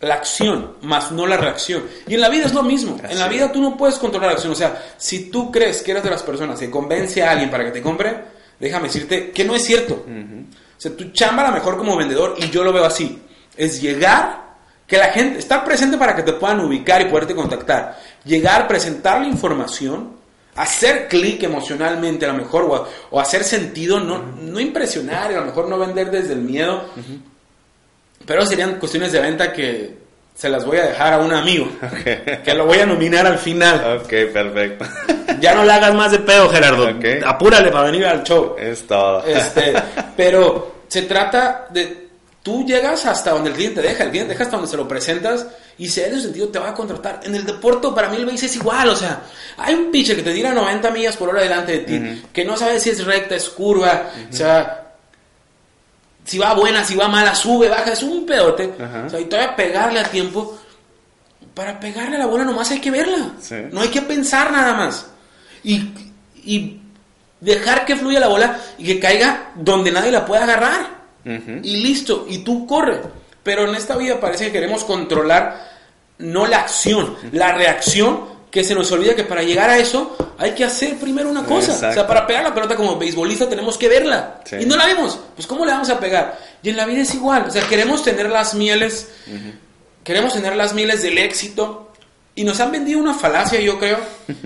[SPEAKER 3] la acción, más no la reacción. Y en la vida es lo mismo. En la vida tú no puedes controlar la acción. O sea, si tú crees que eres de las personas que convence a alguien para que te compre, déjame decirte que no es cierto. O sea, tu chamba a lo mejor como vendedor, y yo lo veo así. es llegar, que la gente, estar presente para que te puedan ubicar y poderte contactar. Llegar, presentar la información, hacer clic emocionalmente a lo mejor, o, o hacer sentido, no, no impresionar, a lo mejor no vender desde el miedo. Pero serían cuestiones de venta que se las voy a dejar a un amigo, [laughs] que lo voy a nominar al final.
[SPEAKER 2] Ok, perfecto. [laughs]
[SPEAKER 3] Ya no le hagas más de pedo, Gerardo. Apúrale para venir al show.
[SPEAKER 2] Es todo.
[SPEAKER 3] Este, [laughs] pero se trata de. Tú llegas hasta donde el cliente deja, el cliente deja hasta donde se lo presentas y si en ese sentido te va a contratar. En el deporte, para mí el base es igual, o sea, hay un pitcher que te tira 90 millas por hora delante de ti, que no sabe si es recta, es curva, o sea, si va buena, si va mala, sube, baja, es un pedote. O sea, y todavía pegarle a tiempo. Para pegarle a la bola nomás hay que verla.
[SPEAKER 2] Sí.
[SPEAKER 3] No hay que pensar nada más. Y, y dejar que fluya la bola y que caiga donde nadie la pueda agarrar. Y listo, y tú corre. Pero en esta vida parece que queremos controlar no la acción, la reacción, que se nos olvida que para llegar a eso hay que hacer primero una cosa. O sea, para pegar la pelota como beisbolista tenemos que verla.
[SPEAKER 2] Sí.
[SPEAKER 3] Y no la vemos. Pues ¿cómo le vamos a pegar? Y en la vida es igual. O sea, queremos tener las mieles, queremos tener las mieles del éxito. Y nos han vendido una falacia, yo creo.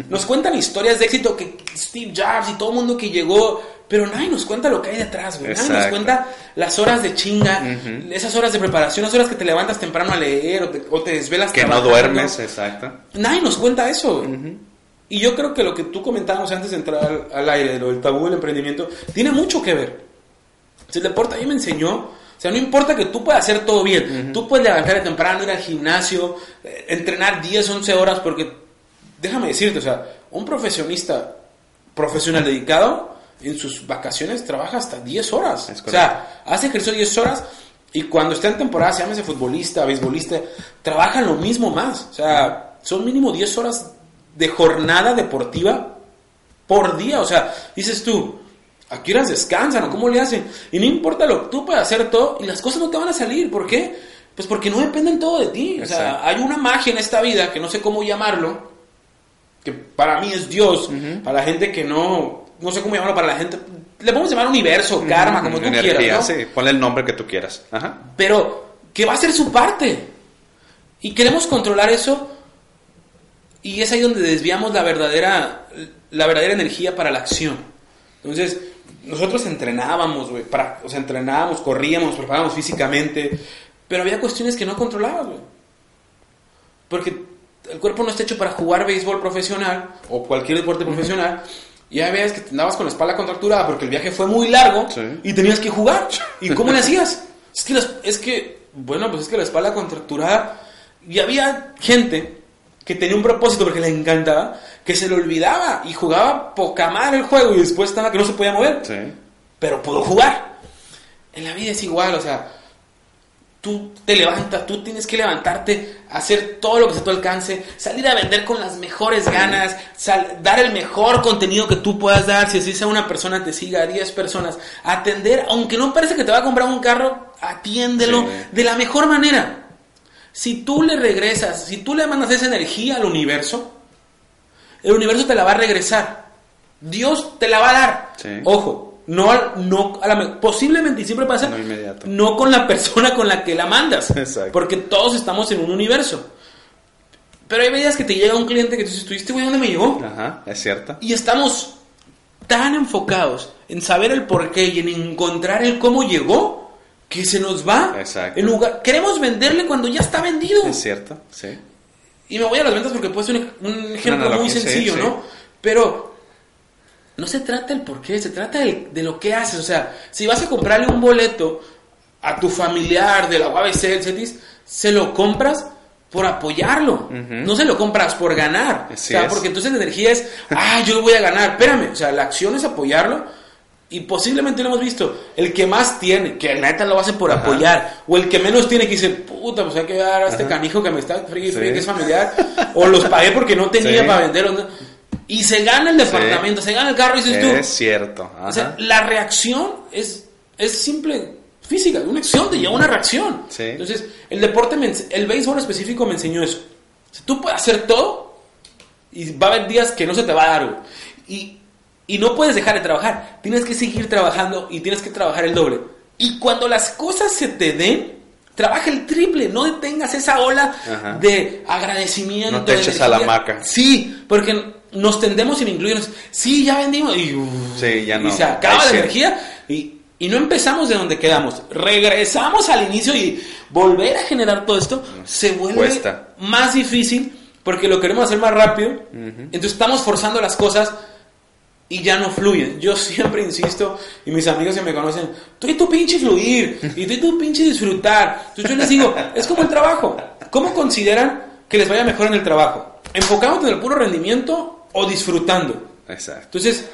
[SPEAKER 3] Nos cuentan historias de éxito que Steve Jobs y todo el mundo que llegó, pero nadie nos cuenta lo que hay detrás, güey. Nadie nos cuenta las horas de chinga, esas horas de preparación, las horas que te levantas temprano a leer o te, o te desvelas
[SPEAKER 2] Que no
[SPEAKER 3] trabajando.
[SPEAKER 2] duermes, exacto.
[SPEAKER 3] Nadie nos cuenta eso. güey. Y yo creo que lo que tú comentábamos antes de entrar al, al aire, lo del tabú del emprendimiento, tiene mucho que ver. Si el deporte a mí me enseñó, o sea, no importa que tú puedas hacer todo bien, tú puedes levantarte temprano, ir al gimnasio, eh, entrenar 10, 11 horas, porque déjame decirte, o sea, un profesionista profesional dedicado en sus vacaciones trabaja hasta 10 horas. O sea, hace ejercicio 10 horas y cuando está en temporada, se llame futbolista, beisbolista, trabajan lo mismo más. O sea, son mínimo 10 horas de jornada deportiva por día. O sea, dices tú, ¿a qué horas descansan o cómo le hacen? Y no importa lo que tú puedas hacer todo y las cosas no te van a salir. ¿Por qué? Pues porque no dependen todo de ti. O sea,
[SPEAKER 2] Exacto.
[SPEAKER 3] hay una magia en esta vida que no sé cómo llamarlo, que para mí es Dios, para la gente que no, no sé cómo llamarlo, para la gente, le podemos llamar universo, karma, como tú
[SPEAKER 2] Energía,
[SPEAKER 3] quieras, ¿no?
[SPEAKER 2] sí. Ponle el nombre que tú quieras. Ajá.
[SPEAKER 3] pero que va a ser su parte. Y queremos controlar eso y es ahí donde desviamos la verdadera, la verdadera energía para la acción. Entonces, nosotros entrenábamos, güey, o sea, entrenábamos, corríamos, preparábamos físicamente, pero había cuestiones que no controlabas, güey. Porque el cuerpo no está hecho para jugar béisbol profesional o cualquier deporte profesional. Y ya ves que te andabas con la espalda contracturada porque el viaje fue muy largo
[SPEAKER 2] Sí.
[SPEAKER 3] y tenías que jugar. ¿Y cómo le hacías? Es que, las- es que, bueno, pues es que la espalda contracturada. Y había gente que tenía un propósito porque le encantaba, que se le olvidaba y jugaba poca madre el juego y después estaba que no se podía mover
[SPEAKER 2] Sí.
[SPEAKER 3] pero puedo jugar. En la vida es igual, o sea, tú te levantas, tú tienes que levantarte, hacer todo lo que se te alcance, salir a vender con las mejores ganas, sal- dar el mejor contenido que tú puedas dar, si así sea una persona te siga a 10 personas, atender, aunque no parece que te va a comprar un carro, atiéndelo
[SPEAKER 2] Sí.
[SPEAKER 3] de la mejor manera. Si tú le regresas, si tú le mandas esa energía al universo, el universo te la va a regresar. Dios te la va a dar.
[SPEAKER 2] Sí.
[SPEAKER 3] Ojo, no, no a la me- posiblemente y siempre pasa,
[SPEAKER 2] No inmediato.
[SPEAKER 3] no con la persona con la que la mandas,
[SPEAKER 2] Exacto.
[SPEAKER 3] porque todos estamos en un universo. Pero hay veces que te llega un cliente que tú dices, "¿Tú, ¿este güey dónde me llegó?
[SPEAKER 2] Ajá, es cierto.
[SPEAKER 3] Y estamos tan enfocados en saber el por qué y en encontrar el cómo llegó que se nos va.
[SPEAKER 2] Exacto.
[SPEAKER 3] En lugar, queremos venderle cuando ya está vendido.
[SPEAKER 2] Es cierto, sí.
[SPEAKER 3] Y me voy a las ventas porque puede ser un, un ejemplo muy
[SPEAKER 2] sí,
[SPEAKER 3] sencillo,
[SPEAKER 2] sí.
[SPEAKER 3] ¿no? Pero no se trata del por qué, se trata del- de, lo que haces. O sea, si vas a comprarle un boleto a tu familiar de la UABC, el CETIS, se lo compras por apoyarlo. No se lo compras por ganar.
[SPEAKER 2] Así
[SPEAKER 3] o sea,
[SPEAKER 2] es.
[SPEAKER 3] porque entonces la energía es, ah, yo voy a ganar. Espérame, o sea, la acción es apoyarlo. Y posiblemente lo hemos visto, el que más tiene, que la neta lo hace por
[SPEAKER 2] Ajá.
[SPEAKER 3] apoyar, o el que menos tiene que dice, puta, pues hay que dar a este
[SPEAKER 2] Ajá.
[SPEAKER 3] canijo que me está
[SPEAKER 2] Sí.
[SPEAKER 3] friegue, que es familiar, o los pagué porque no tenía
[SPEAKER 2] Sí.
[SPEAKER 3] para vender. o no. Y se gana el departamento, se gana el carro, y dices tú.
[SPEAKER 2] Es cierto. Ajá.
[SPEAKER 3] O sea, la reacción es, es simple, física, una acción te lleva a una reacción.
[SPEAKER 2] Sí.
[SPEAKER 3] Entonces, el deporte, me el béisbol específico me enseñó eso. O sea, tú puedes hacer todo y va a haber días que no se te va a dar. güey. Y, y no puedes dejar de trabajar. Tienes que seguir trabajando y tienes que trabajar el doble. Y cuando las cosas se te den, trabaja el triple, no detengas esa ola
[SPEAKER 2] Ajá.
[SPEAKER 3] de agradecimiento.
[SPEAKER 2] No te
[SPEAKER 3] de
[SPEAKER 2] eches a la
[SPEAKER 3] energía.
[SPEAKER 2] hamaca.
[SPEAKER 3] Sí, porque nos tendemos y me incluyen. Sí, ya vendimos. Y, uh,
[SPEAKER 2] Sí, ya no.
[SPEAKER 3] y se acaba la
[SPEAKER 2] sí.
[SPEAKER 3] energía y, y no empezamos de donde quedamos. Regresamos al inicio y volver a generar todo esto se vuelve
[SPEAKER 2] Cuesta.
[SPEAKER 3] más difícil porque lo queremos hacer más rápido. Entonces estamos forzando las cosas y ya no fluyen. Yo siempre insisto, y mis amigos que me conocen, tú y tu pinche fluir, y tú y tu pinche disfrutar. Entonces yo les digo, es como el trabajo. ¿Cómo consideran que les vaya mejor en el trabajo? ¿Enfocándote en el puro rendimiento o disfrutando?
[SPEAKER 2] Exacto.
[SPEAKER 3] Entonces,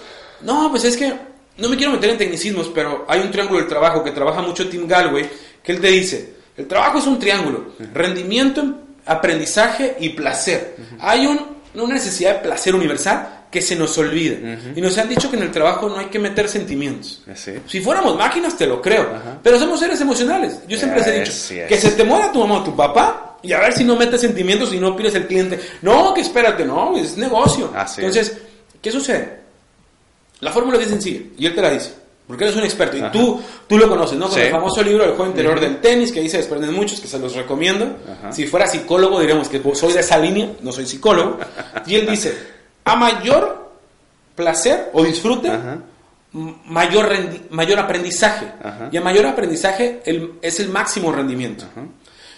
[SPEAKER 3] no, pues es que no me quiero meter en tecnicismos, pero hay un triángulo del trabajo que trabaja mucho Tim Galway, que él te dice, el trabajo es un triángulo, rendimiento, aprendizaje y placer. Hay un- una necesidad de placer universal que se nos olvida. Y nos han dicho que en el trabajo no hay que meter sentimientos. Si fuéramos máquinas, te lo creo. Pero somos seres emocionales. Yo siempre les he dicho que se te muera tu mamá o tu papá y a ver si no metes sentimientos y no pides el cliente. No, que espérate, no, es negocio.
[SPEAKER 2] Así es.
[SPEAKER 3] Entonces, ¿qué sucede? La fórmula es sencilla y él te la dice. Porque eres un experto y tú, tú lo conoces, ¿no? Con
[SPEAKER 2] Sí.
[SPEAKER 3] el famoso libro El juego interior del tenis, que ahí se desprenden muchos, que se los recomiendo.
[SPEAKER 2] Ajá.
[SPEAKER 3] Si fuera psicólogo, diríamos que soy de esa línea, no soy psicólogo. y él dice: a mayor placer o disfrute,
[SPEAKER 2] Ajá.
[SPEAKER 3] mayor, mayor aprendizaje. Y a mayor aprendizaje el- es el máximo rendimiento.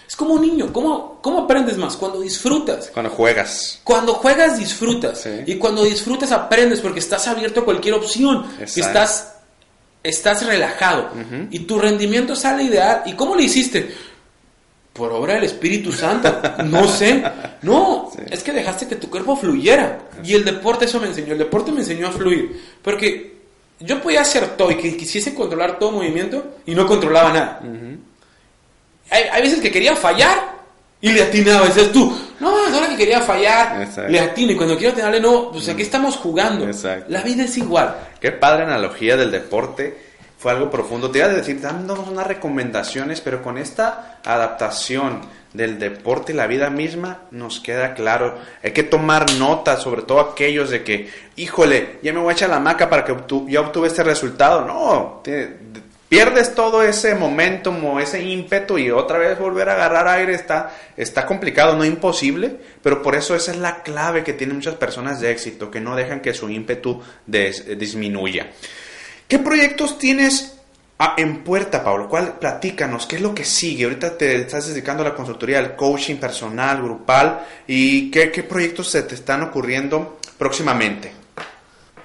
[SPEAKER 3] Es como un niño. ¿Cómo, ¿Cómo aprendes más? Cuando disfrutas.
[SPEAKER 2] Cuando juegas.
[SPEAKER 3] Cuando juegas disfrutas
[SPEAKER 2] Sí.
[SPEAKER 3] y cuando disfrutas aprendes porque estás abierto a cualquier opción,
[SPEAKER 2] Exacto.
[SPEAKER 3] estás estás relajado
[SPEAKER 2] Ujú.
[SPEAKER 3] y tu rendimiento sale ideal. ¿Y cómo le hiciste? Por obra del Espíritu Santo. No sé. No,
[SPEAKER 2] Sí.
[SPEAKER 3] es que dejaste que tu cuerpo fluyera. Y el deporte eso me enseñó. El deporte me enseñó a fluir. Porque yo podía hacer todo y que quisiese controlar todo movimiento y no controlaba nada. Hay, hay veces que quería fallar y le atinaba. Dices tú, no, es hora que quería fallar.
[SPEAKER 2] Exacto.
[SPEAKER 3] Le atino. Y cuando quiero atinarle, no, pues aquí estamos jugando.
[SPEAKER 2] Exacto.
[SPEAKER 3] La vida es igual.
[SPEAKER 2] Qué padre analogía del deporte. Fue algo profundo. Te iba a decir, dándonos unas recomendaciones, pero con esta adaptación del deporte y la vida misma, nos queda claro. Hay que tomar nota, sobre todo aquellos de que, híjole, ya me voy a echar la maca para que obtu- ya obtuve este resultado. No, te- pierdes todo ese momentum ese ímpetu y otra vez volver a agarrar aire está, está complicado, no imposible, pero por eso esa es la clave que tienen muchas personas de éxito, que no dejan que su ímpetu eh, disminuya. ¿Qué proyectos tienes ah, en puerta, Pablo? ¿Cuál? Platícanos, ¿qué es lo que sigue? Ahorita te estás dedicando a la consultoría, al coaching personal, grupal, y qué, qué proyectos se te están ocurriendo próximamente.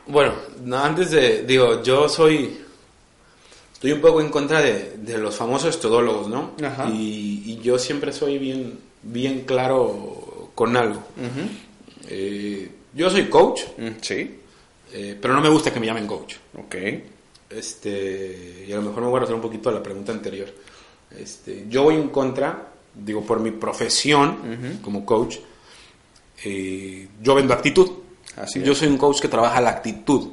[SPEAKER 3] Bueno, no, antes de, digo, yo soy, estoy un poco en contra de, de los famosos todólogos, ¿no?
[SPEAKER 2] Ajá.
[SPEAKER 3] Y, y yo siempre soy bien, bien claro con algo. Eh, yo soy coach,
[SPEAKER 2] Mm, Sí,
[SPEAKER 3] eh, pero no me gusta que me llamen coach.
[SPEAKER 2] ok.
[SPEAKER 3] Este, y a lo mejor me voy a hacer un poquito a la pregunta anterior. Este, yo voy en contra, digo, por mi profesión como coach, eh, yo vendo actitud.
[SPEAKER 2] Así
[SPEAKER 3] yo soy un coach que trabaja la actitud.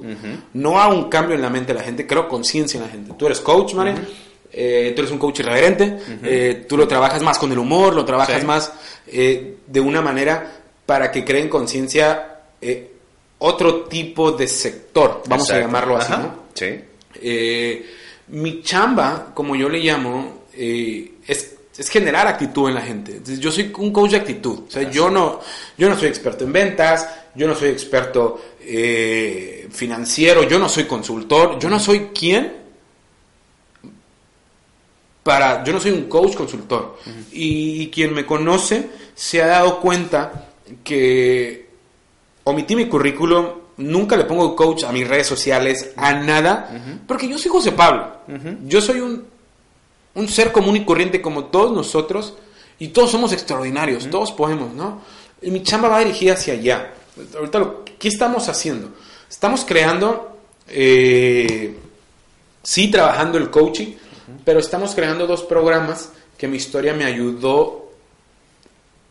[SPEAKER 3] No a un cambio en la mente de la gente, creo conciencia en la gente. Tú eres coach, Mare, eh, tú eres un coach irreverente, eh, tú lo trabajas más con el humor, lo trabajas
[SPEAKER 2] Sí.
[SPEAKER 3] más eh, de una manera para que creen conciencia otro tipo de sector, vamos a llamarlo así,
[SPEAKER 2] Ajá,
[SPEAKER 3] ¿no?
[SPEAKER 2] Sí.
[SPEAKER 3] Mi chamba, como yo le llamo, es, es generar actitud en la gente. Entonces, yo soy un coach de actitud. O sea, yo no, yo no soy experto en ventas, yo no soy experto eh, financiero, yo no soy consultor, yo no soy quién para, yo no soy un coach consultor. y, quien me conoce se ha dado cuenta que omití mi currículum, nunca le pongo coach a mis redes sociales, a nada, porque yo soy José Pablo. Yo soy un, un ser común y corriente como todos nosotros y todos somos extraordinarios, todos podemos, ¿no? Y mi chamba va dirigida hacia allá. Ahorita, lo, ¿qué estamos haciendo? Estamos creando, eh, sí, trabajando el coaching, pero estamos creando dos programas que mi historia me ayudó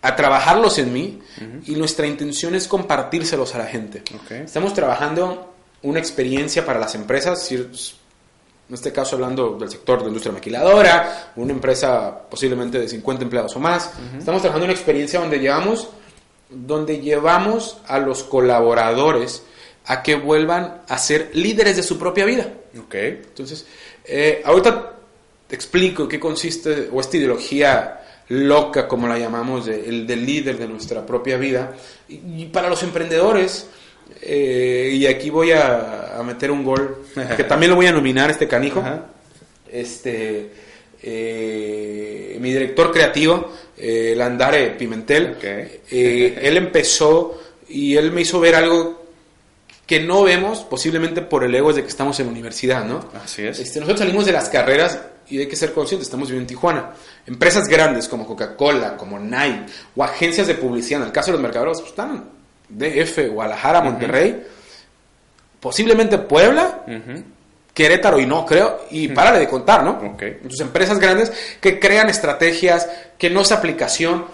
[SPEAKER 3] a trabajarlos en mí y nuestra intención es compartírselos a la gente. Estamos trabajando una experiencia para las empresas, en este caso hablando del sector de industria maquiladora, una empresa posiblemente de 50 empleados o más. Estamos trabajando una experiencia donde llevamos, donde llevamos a los colaboradores a que vuelvan a ser líderes de su propia vida.
[SPEAKER 2] Ok.
[SPEAKER 3] Entonces, eh, ahorita te explico qué consiste, o esta ideología loca, como la llamamos, de- el del líder de nuestra propia vida. Y, y para los emprendedores, eh, y aquí voy a, a meter un gol, que [laughs] también lo voy a nominar este canijo.
[SPEAKER 2] Ajá.
[SPEAKER 3] Este, eh, mi director creativo, eh, Landare Pimentel,
[SPEAKER 2] Ok.
[SPEAKER 3] eh, él empezó y él me hizo ver algo que no vemos, posiblemente por el ego de que estamos en universidad, ¿no?
[SPEAKER 2] Así es.
[SPEAKER 3] Este, nosotros salimos de las carreras y hay que ser conscientes, estamos viviendo en Tijuana. Empresas grandes como Coca-Cola, como Nike, o agencias de publicidad, en el caso de los mercaderos, pues están DF, Guadalajara, Monterrey, posiblemente Puebla,
[SPEAKER 2] Ujú.
[SPEAKER 3] Querétaro y no creo, y párale de contar, ¿no?
[SPEAKER 2] Ok.
[SPEAKER 3] Entonces, empresas grandes que crean estrategias, que no es aplicación.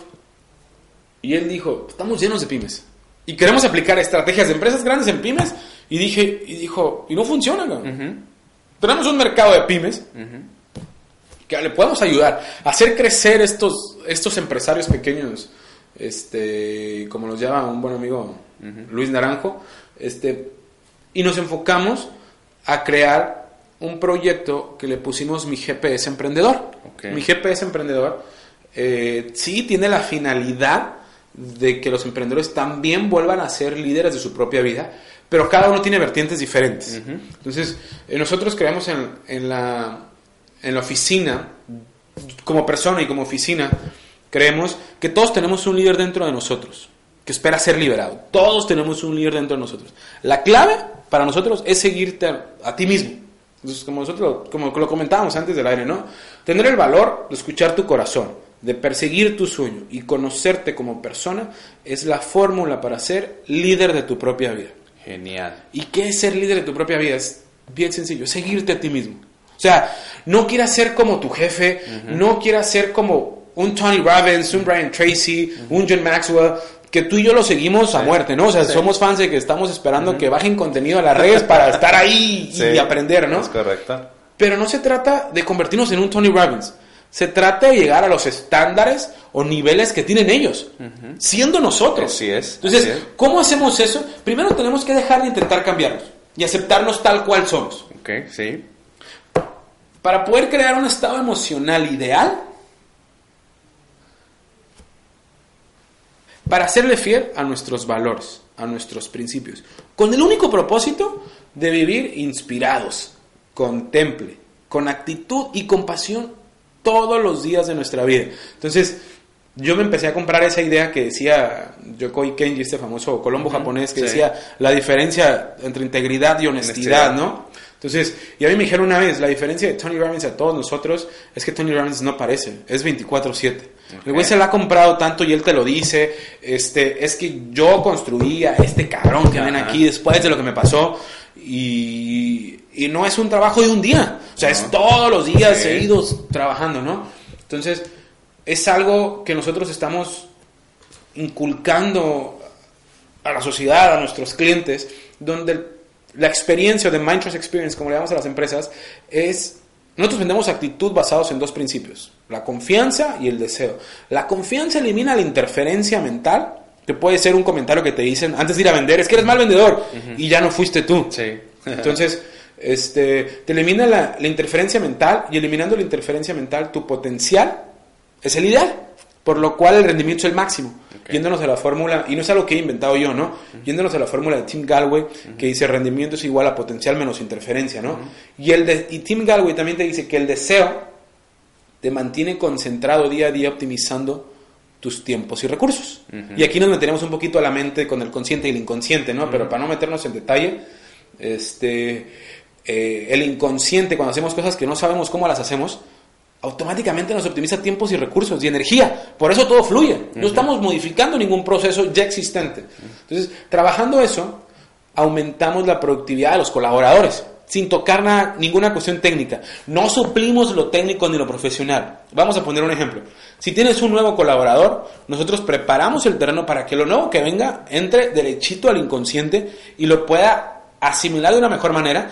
[SPEAKER 3] Y él dijo, estamos llenos de pymes. Y queremos aplicar estrategias de empresas grandes en pymes. Y dije, y dijo, y no funciona, cabrón.
[SPEAKER 2] Ujú.
[SPEAKER 3] Tenemos un mercado de pymes
[SPEAKER 2] Ujú.
[SPEAKER 3] que le podemos ayudar a hacer crecer estos, estos empresarios pequeños, este, como los llama un buen amigo Luis Naranjo, este, y nos enfocamos a crear un proyecto que le pusimos mi GPS Emprendedor. Mi GPS Emprendedor eh, sí tiene la finalidad de que los emprendedores también vuelvan a ser líderes de su propia vida, pero cada uno tiene vertientes diferentes. Entonces, eh, nosotros creamos en, en la, en la oficina, como persona y como oficina, creemos que todos tenemos un líder dentro de nosotros, que espera ser liberado. Todos tenemos un líder dentro de nosotros. La clave para nosotros es seguirte a, a ti mismo. Entonces, como nosotros, como lo comentábamos antes del aire, ¿no? Tener el valor de escuchar tu corazón, de perseguir tu sueño y conocerte como persona es la fórmula para ser líder de tu propia vida.
[SPEAKER 2] Genial.
[SPEAKER 3] ¿Y qué es ser líder de tu propia vida? Es bien sencillo, seguirte a ti mismo. O sea, no quieras ser como tu jefe, no quieras ser como un Tony Robbins, un Brian Tracy, un John Maxwell, que tú y yo lo seguimos a muerte, ¿no? O sea, somos fans de que estamos esperando que bajen contenido a las redes para estar ahí y aprender, ¿no?
[SPEAKER 2] Es correcto.
[SPEAKER 3] Pero no se trata de convertirnos en un Tony Robbins. Se trata de llegar a los estándares o niveles que tienen ellos, siendo nosotros.
[SPEAKER 2] Así es,
[SPEAKER 3] Entonces,
[SPEAKER 2] así es.
[SPEAKER 3] ¿cómo hacemos eso? Primero tenemos que dejar de intentar cambiarnos y aceptarnos tal cual somos.
[SPEAKER 2] Ok, sí.
[SPEAKER 3] Para poder crear un estado emocional ideal, para serle fiel a nuestros valores, a nuestros principios, con el único propósito de vivir inspirados, con temple, con actitud y compasión todos los días de nuestra vida. Entonces, yo me empecé a comprar esa idea que decía Yokoi Kenji, este famoso colombo japonés, que
[SPEAKER 2] sí.
[SPEAKER 3] decía la diferencia entre integridad y honestidad,
[SPEAKER 2] Honestidad.
[SPEAKER 3] ¿no? Entonces, y a mí me dijeron una vez, la diferencia de Tony Robbins a todos nosotros es que Tony Robbins no parece, es 24/7. El güey se la ha comprado tanto y él te lo dice, este, es que yo construía este cabrón que ven aquí después de lo que me pasó y, y no es un trabajo de un día, o sea, es todos los días seguidos trabajando, ¿no? Entonces, es algo que nosotros estamos inculcando a la sociedad, a nuestros clientes, donde el- la experiencia de Mind Trust Experience, como le llamamos a las empresas, es, nosotros vendemos actitud basados en dos principios, la confianza y el deseo. La confianza elimina la interferencia mental, que puede ser un comentario que te dicen antes de ir a vender, es que eres mal vendedor y ya no fuiste tú.
[SPEAKER 2] Sí. [laughs]
[SPEAKER 3] Entonces, este, te elimina la, la interferencia mental y eliminando la interferencia mental, tu potencial es el ideal, por lo cual el rendimiento es el máximo. Yéndonos a la fórmula, y no es algo que he inventado yo, ¿no? Yéndonos a la fórmula de Tim Galway, que dice rendimiento es igual a potencial menos interferencia, ¿no? y, el de, y Tim Galway también te dice que el deseo te mantiene concentrado día a día optimizando tus tiempos y recursos. Y aquí nos meteremos un poquito a la mente con el consciente y el inconsciente, ¿no? Pero para no meternos en detalle, este, eh, el inconsciente, cuando hacemos cosas que no sabemos cómo las hacemos, automáticamente nos optimiza tiempos y recursos y energía. Por eso todo fluye. No estamos modificando ningún proceso ya existente. Entonces, trabajando eso, aumentamos la productividad de los colaboradores sin tocar nada- ninguna cuestión técnica. No suplimos lo técnico ni lo profesional. Vamos a poner un ejemplo. Si tienes un nuevo colaborador, nosotros preparamos el terreno para que lo nuevo que venga entre derechito al inconsciente y lo pueda asimilar de una mejor manera,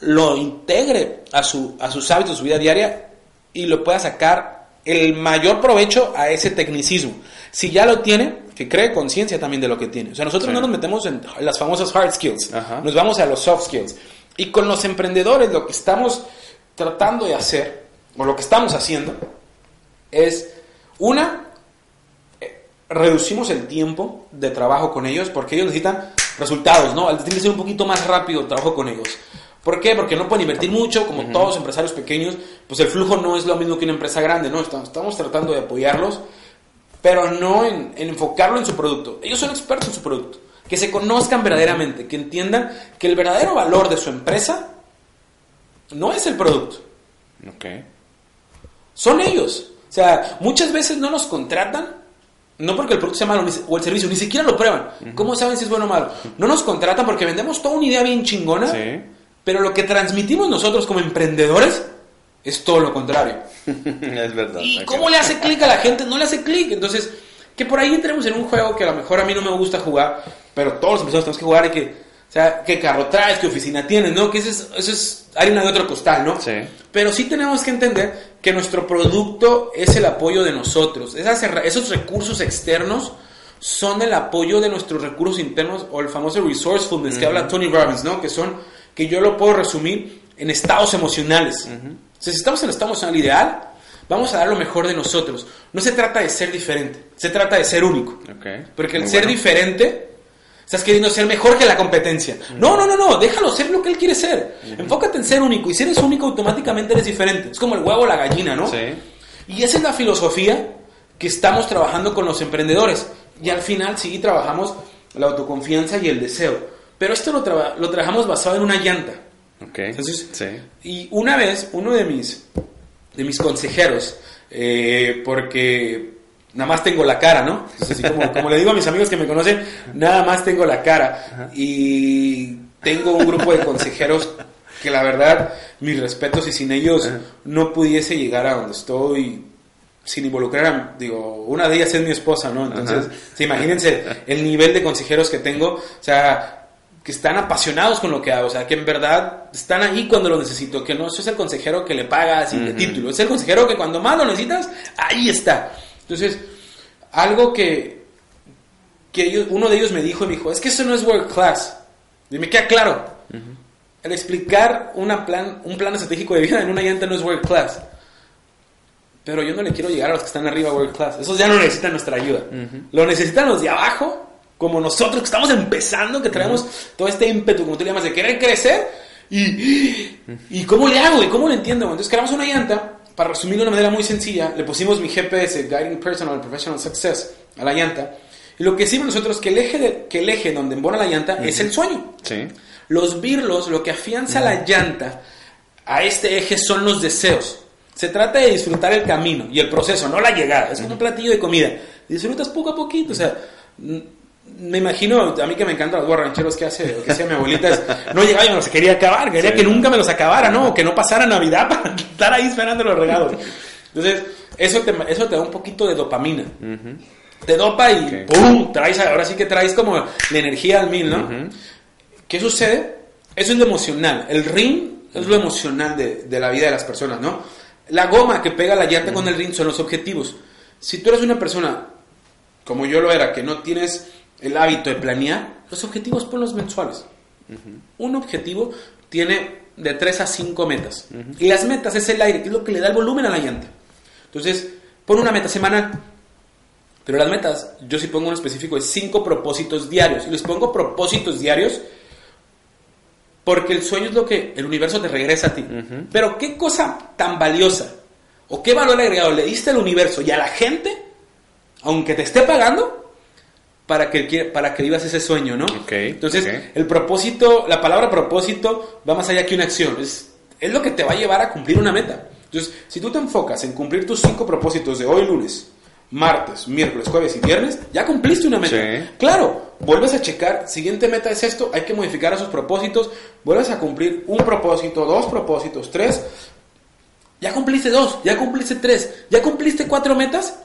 [SPEAKER 3] lo integre a, su, a sus hábitos, a su vida diaria y lo pueda sacar el mayor provecho a ese tecnicismo. Si ya lo tiene, que cree conciencia también de lo que tiene. O sea, nosotros
[SPEAKER 2] Sí.
[SPEAKER 3] no nos metemos en las famosas hard skills,
[SPEAKER 2] Ajá.
[SPEAKER 3] nos vamos a los soft skills. Y con los emprendedores lo que estamos tratando de hacer o lo que estamos haciendo, es una, eh, reducimos el tiempo de trabajo con ellos porque ellos necesitan resultados, ¿no? Tiene que ser un poquito más rápido el trabajo con ellos. ¿Por qué? Porque no pueden invertir mucho, como todos los empresarios pequeños, pues el flujo no es lo mismo que una empresa grande, ¿no? Estamos, estamos tratando de apoyarlos, pero no en, en enfocarlo en su producto. Ellos son expertos en su producto. Que se conozcan verdaderamente, que entiendan que el verdadero valor de su empresa no es el producto.
[SPEAKER 2] Ok.
[SPEAKER 3] Son ellos. O sea, muchas veces no nos contratan, no porque el producto sea malo o el servicio, ni siquiera lo prueban. ¿Cómo saben si es bueno o malo? No nos contratan porque vendemos toda una idea bien chingona,
[SPEAKER 2] Sí.
[SPEAKER 3] Pero lo que transmitimos nosotros como emprendedores es todo lo contrario. [laughs]
[SPEAKER 2] es verdad.
[SPEAKER 3] ¿Y cómo le hace clic a la gente? No le hace clic. Entonces, que por ahí entremos en un juego que a lo mejor a mí no me gusta jugar, pero todos los empresarios tenemos que jugar y que, o sea, qué carro traes, qué oficina tienes, ¿no? Que eso es, eso es harina de otro costal, ¿no?
[SPEAKER 2] Sí.
[SPEAKER 3] Pero sí tenemos que entender que nuestro producto es el apoyo de nosotros. Esas esos recursos externos son el apoyo de nuestros recursos internos o el famoso resourcefulness que habla Tony Robbins, ¿no? Que son, que yo lo puedo resumir en estados emocionales. O sea, si estamos en el estado emocional ideal, vamos a dar lo mejor de nosotros. No se trata de ser diferente, se trata de ser único. Porque el
[SPEAKER 2] Muy
[SPEAKER 3] ser
[SPEAKER 2] bueno.
[SPEAKER 3] diferente, estás queriendo ser mejor que la competencia. No, no, no, no, déjalo ser lo que él quiere ser. Enfócate en ser único. Y si eres único, automáticamente eres diferente. Es como el huevo o la gallina, ¿no?
[SPEAKER 2] Sí.
[SPEAKER 3] Y esa es la filosofía que estamos trabajando con los emprendedores. Y al final sí trabajamos la autoconfianza y el deseo. Pero esto lo, traba- lo trabajamos basado en una llanta.
[SPEAKER 2] Ok.
[SPEAKER 3] Entonces,
[SPEAKER 2] sí.
[SPEAKER 3] Y una vez, uno de mis, de mis consejeros, eh, porque nada más tengo la cara, ¿no? Entonces, así como, como le digo a mis amigos que me conocen, nada más tengo la cara. Y tengo un grupo de consejeros que la verdad, mis respetos, y sin ellos no pudiese llegar a donde estoy sin involucrar a, digo, una de ellas es mi esposa, ¿no? Entonces,
[SPEAKER 2] Ajá.
[SPEAKER 3] sí, imagínense el nivel de consejeros que tengo, o sea, que están apasionados con lo que hago, o sea, que en verdad están ahí cuando lo necesito, que no es el consejero que le pagas y de título, es el consejero que cuando más lo necesitas, ahí está. Entonces, algo que, que ellos- uno de ellos me dijo, y me dijo, es que eso no es world class. Y me queda claro. El explicar una plan, un plan estratégico de vida en una llanta no es world class. Pero yo no le quiero llegar a los que están arriba world class. Esos ya no necesitan nuestra ayuda. Lo necesitan los de abajo, como nosotros que estamos empezando, que traemos todo este ímpetu, como tú le llamas, de querer crecer. Y, ¿y cómo le hago? ¿Y cómo lo entiendo? Entonces creamos una llanta, para resumirlo de una manera muy sencilla, le pusimos mi GPS, Guiding Personal and Professional Success, a la llanta. Y lo que decimos nosotros es que el eje, de- que el eje donde embona la llanta es el sueño.
[SPEAKER 2] Sí.
[SPEAKER 3] Los birlos, lo que afianza la llanta a este eje son los deseos. Se trata de disfrutar el camino y el proceso, no la llegada. Es como un platillo de comida. Disfrutas poco a poquito. O sea, me imagino, a mí que me encantan los rancheros que hace, o que hacía mi abuelita, es, [laughs] no llegaba y me los quería acabar. Quería
[SPEAKER 2] Sí.
[SPEAKER 3] que nunca me los acabara, ¿no? Que no pasara Navidad [laughs] para estar ahí esperando los regalos. Entonces, eso te, eso te da un poquito de dopamina. Te dopa y
[SPEAKER 2] Ok.
[SPEAKER 3] ¡pum! Traes, ahora sí que traes como la energía al mil, ¿no? ¿Qué sucede? Eso es lo emocional. El ring es lo emocional de, de la vida de las personas, ¿no? La goma que pega la llanta con el ring son los objetivos. Si tú eres una persona, como yo lo era, que no tienes el hábito de planear, los objetivos ponlos mensuales. Un objetivo tiene de 3 a 5 metas. Y las metas es el aire, que es lo que le da el volumen a la llanta. Entonces, pon una meta semanal. Pero las metas, yo sí pongo un específico de 5 propósitos diarios. Y les pongo propósitos diarios porque el sueño es lo que el universo te regresa a ti. Pero qué cosa tan valiosa o qué valor agregado le diste al universo y a la gente, aunque te esté pagando, para que, para que vivas ese sueño, ¿no?
[SPEAKER 2] Ok,
[SPEAKER 3] Entonces,
[SPEAKER 2] ok.
[SPEAKER 3] el propósito, la palabra propósito va más allá que una acción. Es, es lo que te va a llevar a cumplir una meta. Entonces, si tú te enfocas en cumplir tus cinco propósitos de hoy lunes, martes, miércoles, jueves y viernes, ya cumpliste una meta.
[SPEAKER 2] Sí.
[SPEAKER 3] Claro, vuelves a checar, siguiente meta es esto, hay que modificar esos propósitos, vuelves a cumplir un propósito, dos propósitos, tres, ya cumpliste dos, ya cumpliste tres, ya cumpliste cuatro metas,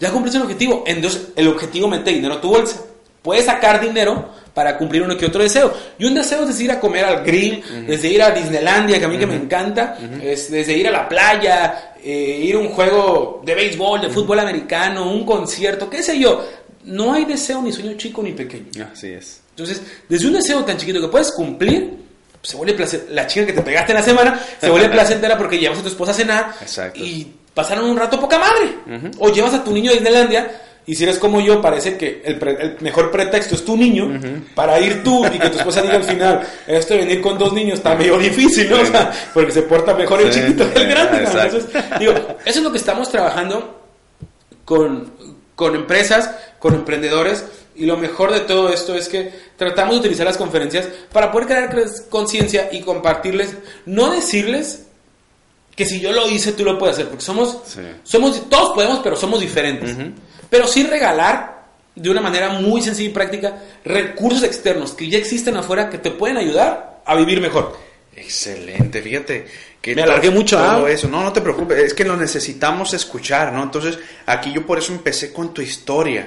[SPEAKER 3] ya cumpliste un objetivo. Entonces, el objetivo mete dinero a tu bolsa. Puedes sacar dinero para cumplir uno que otro deseo. Y un deseo es ir a comer al grill, desde ir a Disneylandia, que a mí que me encanta, es desde ir a la playa, eh, ir a un juego de béisbol, de fútbol americano, un concierto, qué sé yo. No hay deseo ni sueño chico ni pequeño.
[SPEAKER 2] Así es.
[SPEAKER 3] Entonces, desde un deseo tan chiquito que puedes cumplir, se vuelve placentera. La chica que te pegaste en la semana se vuelve [laughs] placentera porque llevas a tu esposa a cenar
[SPEAKER 2] Exacto.
[SPEAKER 3] y pasaron un rato poca madre. O llevas a tu niño a Disneylandia y si eres como yo, parece que el, pre- el mejor pretexto es tu niño para ir tú y que tu esposa diga al final, esto de venir con dos niños está medio difícil, ¿no? O sea, porque se porta mejor el
[SPEAKER 2] Sí,
[SPEAKER 3] chiquito que el grande. ¿no?
[SPEAKER 2] exacto.
[SPEAKER 3] Entonces, digo, eso es lo que estamos trabajando con, con empresas, con emprendedores. Y lo mejor de todo esto es que tratamos de utilizar las conferencias para poder crear cre- conciencia y compartirles, no decirles que si yo lo hice tú lo puedes hacer, porque somos,
[SPEAKER 2] Sí.
[SPEAKER 3] somos todos podemos, pero somos diferentes. Pero sí regalar de una manera muy sencilla y práctica recursos externos que ya existen afuera que te pueden ayudar a vivir mejor.
[SPEAKER 2] Excelente, fíjate que
[SPEAKER 3] Me alargué mucho,
[SPEAKER 2] todo
[SPEAKER 3] ¿ah?
[SPEAKER 2] eso. No, no te preocupes, es que lo necesitamos escuchar, ¿no? Entonces, aquí yo por eso empecé con tu historia,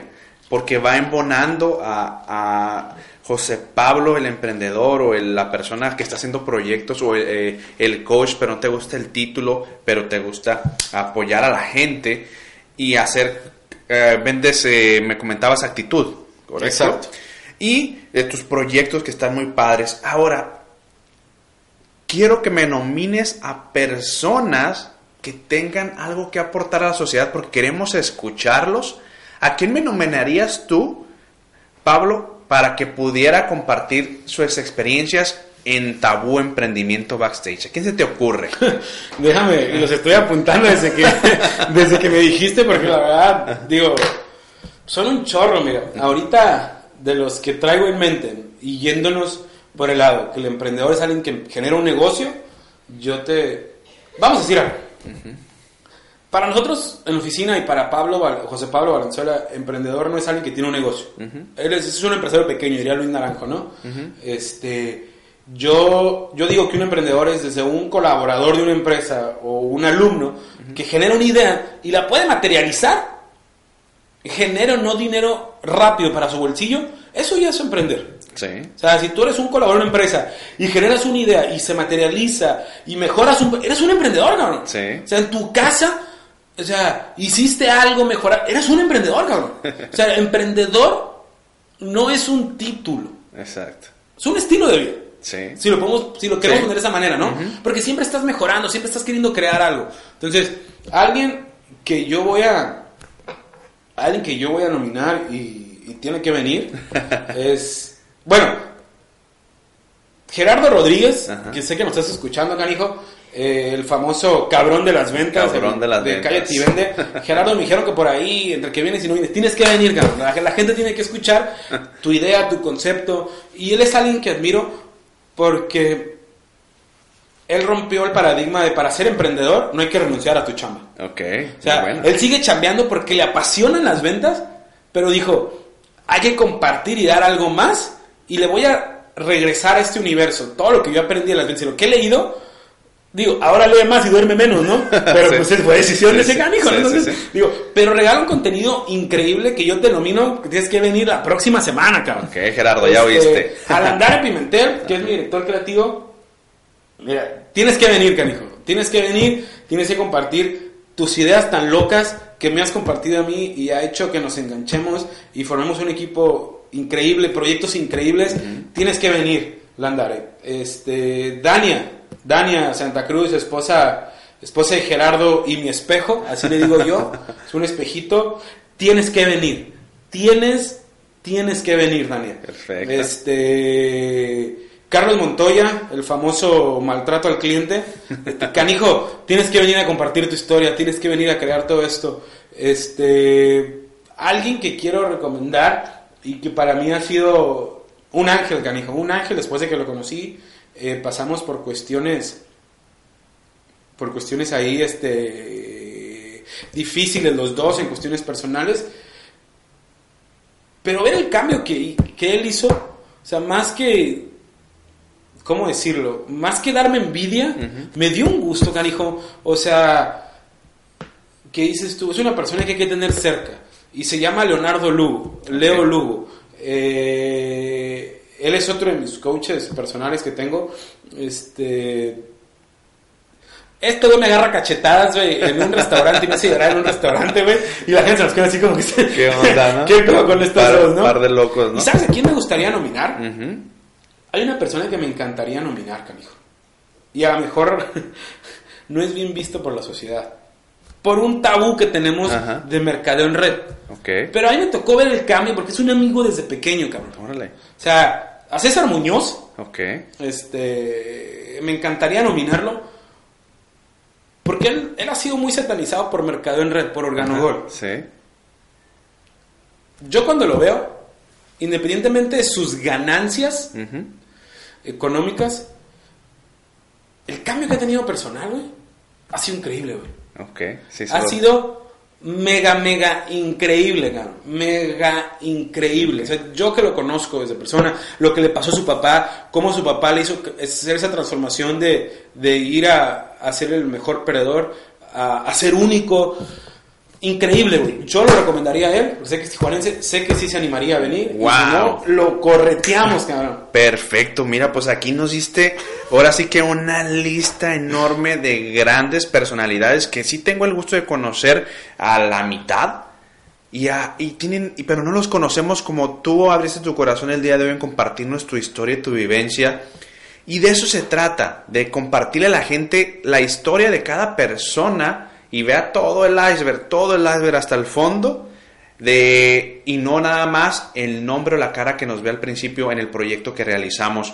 [SPEAKER 2] porque va embonando a, a José Pablo, el emprendedor, o el- la persona que está haciendo proyectos, o el, eh, el coach, pero no te gusta el título, pero te gusta apoyar a la gente y hacer, eh, vendes, eh, me comentabas actitud, ¿correcto?
[SPEAKER 3] Exacto.
[SPEAKER 2] Y de tus proyectos que están muy padres. Ahora, quiero que me nomines a personas que tengan algo que aportar a la sociedad porque queremos escucharlos. ¿A quién me nominarías tú, Pablo, para que pudiera compartir sus experiencias en Tabú Emprendimiento Backstage? ¿A quién se te ocurre? [laughs]
[SPEAKER 3] Déjame, los estoy apuntando desde que, [laughs] desde que me dijiste, porque la verdad, digo, son un chorro, mira. Ahorita, de los que traigo en mente, y yéndonos por el lado, que el emprendedor es alguien que genera un negocio, yo te... Vamos a decir algo. Para nosotros en la oficina y para Pablo, José Pablo Valenzuela, emprendedor no es alguien que tiene un negocio. Él es, es un empresario pequeño, diría Luis Naranjo, ¿no? Este, yo, yo digo que un emprendedor es desde un colaborador de una empresa o un alumno que genera una idea y la puede materializar, genera no dinero rápido para su bolsillo, eso ya es emprender.
[SPEAKER 2] Sí.
[SPEAKER 3] O sea, si tú eres un colaborador de una empresa y generas una idea y se materializa y mejoras un... Eres un emprendedor, cabrón.
[SPEAKER 2] Sí.
[SPEAKER 3] O sea, en tu casa, o sea, hiciste algo mejorar. Eres un emprendedor, cabrón. O sea, emprendedor no es un título,
[SPEAKER 2] Exacto.
[SPEAKER 3] es un estilo de vida.
[SPEAKER 2] Sí.
[SPEAKER 3] Si lo, podemos, si lo queremos
[SPEAKER 2] Sí.
[SPEAKER 3] poner de esa manera, ¿no? Porque siempre estás mejorando, siempre estás queriendo crear algo. Entonces, alguien que yo voy a... Alguien que yo voy a nominar y, y tiene que venir [laughs] es... Bueno, Gerardo Rodríguez,
[SPEAKER 2] Ajá.
[SPEAKER 3] que sé que nos estás escuchando, canijo, eh, el famoso cabrón de las ventas.
[SPEAKER 2] Cabrón
[SPEAKER 3] el-
[SPEAKER 2] de las
[SPEAKER 3] de
[SPEAKER 2] ventas.
[SPEAKER 3] Cállate y vende. Gerardo me dijeron que por ahí, entre que vienes y no vienes, tienes que venir, cabrón. La, la gente tiene que escuchar [laughs] tu idea, tu concepto. Y él es alguien que admiro porque él rompió el paradigma de para ser emprendedor no hay que renunciar a tu chamba.
[SPEAKER 2] Ok.
[SPEAKER 3] O sea,
[SPEAKER 2] bueno.
[SPEAKER 3] él sigue chambeando porque le apasionan las ventas, pero dijo, hay que compartir y dar algo más y le voy a regresar a este universo. Todo lo que yo aprendí de las ventas y lo que he leído, digo, ahora lee más y duerme menos, ¿no? Pero [laughs]
[SPEAKER 2] Sí.
[SPEAKER 3] pues fue decisión de
[SPEAKER 2] Sí,
[SPEAKER 3] ese canijo, Entonces, digo, pero regala un contenido increíble que yo te nomino, que tienes que venir la próxima semana, cabrón.
[SPEAKER 2] Ok, Gerardo, ya
[SPEAKER 3] Este,
[SPEAKER 2] oíste. [laughs]
[SPEAKER 3] Alandare Pimentel, que es mi director creativo, mira, tienes que venir, canijo. Tienes que venir, tienes que compartir tus ideas tan locas que me has compartido a mí y ha hecho que nos enganchemos y formemos un equipo increíble, proyectos increíbles. Tienes que venir, Landare. Este, Dania, Dania Santa Cruz, esposa, esposa de Gerardo y mi espejo, así le digo yo, [laughs] es un espejito. Tienes que venir, tienes, tienes que venir, Dania.
[SPEAKER 2] Perfecto.
[SPEAKER 3] Este, Carlos Montoya, el famoso maltrato al cliente. [laughs] Canijo, tienes que venir a compartir tu historia, tienes que venir a crear todo esto. Este, alguien que quiero recomendar y que para mí ha sido un ángel, Canijo, un ángel después de que lo conocí. Eh, pasamos por cuestiones, por cuestiones ahí, este, difíciles los dos en cuestiones personales. Pero ver el cambio que, que él hizo, o sea, más que, ¿cómo decirlo? Más que darme envidia, me dio un gusto, canijo. O sea, ¿qué dices tú? Es una persona que hay que tener cerca. Y se llama Leonardo Lugo, Leo Lugo. Eh, él es otro de mis coaches personales que tengo. Este. Este güey me agarra cachetadas, güey, en un restaurante y me hace llorar en un restaurante, güey. Y la gente se nos queda así como que...
[SPEAKER 2] ¿Qué onda, no? [laughs]
[SPEAKER 3] ¿Qué pedo con estos
[SPEAKER 2] Par-
[SPEAKER 3] dos, no?
[SPEAKER 2] par de locos, ¿no?
[SPEAKER 3] ¿Y sabes a quién me gustaría nominar? Hay una persona que me encantaría nominar, canijo. Y a lo mejor [laughs] no es bien visto por la sociedad. Por un tabú que tenemos
[SPEAKER 2] Ajá.
[SPEAKER 3] de mercadeo en red.
[SPEAKER 2] Ok.
[SPEAKER 3] Pero a mí me tocó ver el cambio porque es un amigo desde pequeño, cabrón.
[SPEAKER 2] Órale.
[SPEAKER 3] O sea, a César Muñoz,
[SPEAKER 2] Ok.
[SPEAKER 3] este, me encantaría nominarlo. Porque él, él ha sido muy satanizado por mercadeo en red, por organogol.
[SPEAKER 2] Sí.
[SPEAKER 3] Yo cuando lo veo, independientemente de sus ganancias
[SPEAKER 2] Ujú.
[SPEAKER 3] económicas, el cambio que ha tenido personal, güey, ha sido increíble, güey.
[SPEAKER 2] Sí,
[SPEAKER 3] Ha sido mega, mega increíble, cabrón. Mega increíble. O sea, yo que lo conozco desde persona, lo que le pasó a su papá, cómo su papá le hizo hacer esa transformación de, de ir a, a ser el mejor perdedor, a, a ser único. Increíble, güey. Yo lo recomendaría a él, sé que es tijuanense, sé que sí se animaría a venir. y si
[SPEAKER 2] Wow.
[SPEAKER 3] no, lo correteamos, cabrón.
[SPEAKER 2] Perfecto, mira, pues aquí nos diste ahora sí que una lista enorme de grandes personalidades que sí tengo el gusto de conocer a la mitad. Y, a- y tienen, y- pero no los conocemos como tú abriste tu corazón el día de hoy en compartirnos tu historia y tu vivencia. Y de eso se trata, de compartirle a la gente la historia de cada persona y vea todo el iceberg, todo el iceberg hasta el fondo de y no nada más el nombre o la cara que nos ve al principio en el proyecto que realizamos.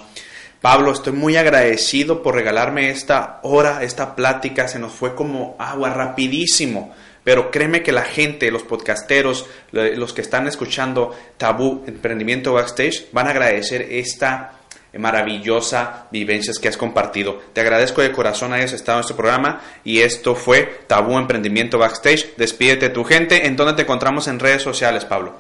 [SPEAKER 2] Pablo, estoy muy agradecido por regalarme esta hora, esta plática, se nos fue como agua rapidísimo. Pero créeme que la gente, los podcasteros, los que están escuchando Tabú Emprendimiento Backstage, van a agradecer esta maravillosa vivencias que has compartido. Te agradezco de corazón hayas estado en este programa y esto fue Tabú Emprendimiento Backstage. Despídete tu gente. ¿En dónde te encontramos en redes sociales, Pablo?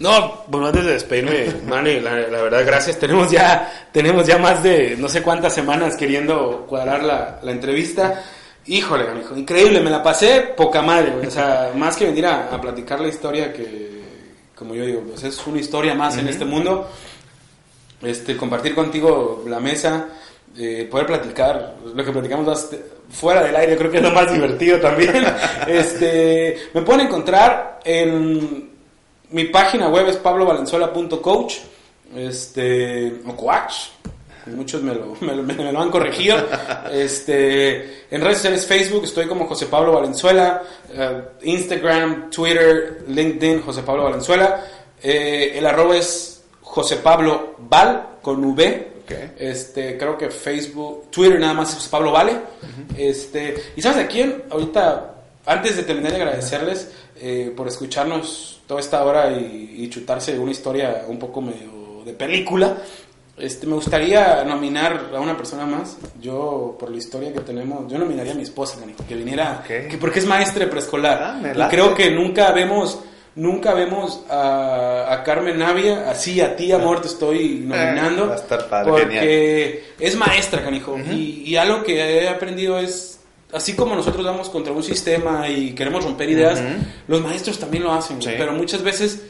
[SPEAKER 3] No, bueno, antes de despedirme, Manny, la, la verdad, gracias. Tenemos ya, tenemos ya más de no sé cuántas semanas queriendo cuadrar la, la entrevista. Híjole, increíble, me la pasé poca madre. O sea, más que venir a, a platicar la historia que, como yo digo, pues es una historia más en este mundo. Este, compartir contigo la mesa, eh, poder platicar, lo que platicamos fuera del aire, creo que es lo más divertido también. [laughs] este, me pueden encontrar en mi página web es pablovalenzuela.coach, este, o coach, muchos me lo, [laughs] me, lo- me lo han corregido. Este, en redes sociales Facebook estoy como José Pablo Valenzuela, eh, Instagram, Twitter, LinkedIn, José Pablo Valenzuela. Eh, el arroba es José Pablo Val con V.
[SPEAKER 2] Ok.
[SPEAKER 3] Este, creo que Facebook, Twitter nada más José Pablo Vale. Este, y sabes a quién ahorita antes de terminar de agradecerles eh, por escucharnos toda esta hora y, y chutarse una historia un poco medio de película, este, me gustaría nominar a una persona más. Yo, por la historia que tenemos, yo nominaría a mi esposa, que viniera, que porque es maestra preescolar.
[SPEAKER 2] Ah,
[SPEAKER 3] creo que nunca vemos, nunca vemos a, a Carmen Navia, así a ti, amor, te estoy nominando.
[SPEAKER 2] Eh, va a estar padre,
[SPEAKER 3] porque es maestra, canijo. y, y algo que he aprendido es, así como nosotros vamos contra un sistema y queremos romper ideas,
[SPEAKER 2] Ujú.
[SPEAKER 3] los maestros también lo hacen.
[SPEAKER 2] Sí.
[SPEAKER 3] pero muchas veces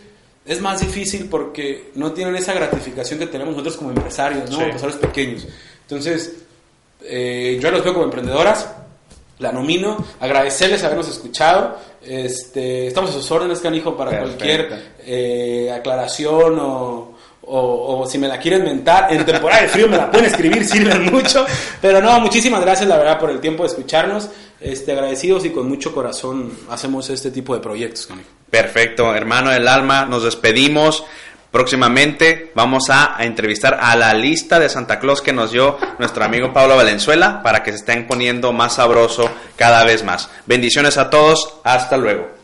[SPEAKER 3] es más difícil porque no tienen esa gratificación que tenemos nosotros como empresarios, ¿no?
[SPEAKER 2] Sí.
[SPEAKER 3] Empresarios pequeños. Entonces, eh, yo los veo como emprendedoras, la nomino, agradecerles habernos escuchado. Este, estamos a sus órdenes, canijo, para
[SPEAKER 2] Perfecto.
[SPEAKER 3] cualquier eh, aclaración o, o, o si me la quieren mentar. En temporada de frío me la pueden escribir, sirven mucho. Pero no, muchísimas gracias, la verdad, por el tiempo de escucharnos. Este, agradecidos y con mucho corazón hacemos este tipo de proyectos, canijo.
[SPEAKER 2] Perfecto, hermano del alma, nos despedimos. Próximamente vamos a, entrevistar a la lista de Santa Claus que nos dio nuestro amigo Pablo Valenzuela para que se estén poniendo más sabroso cada vez más. Bendiciones a todos, hasta luego.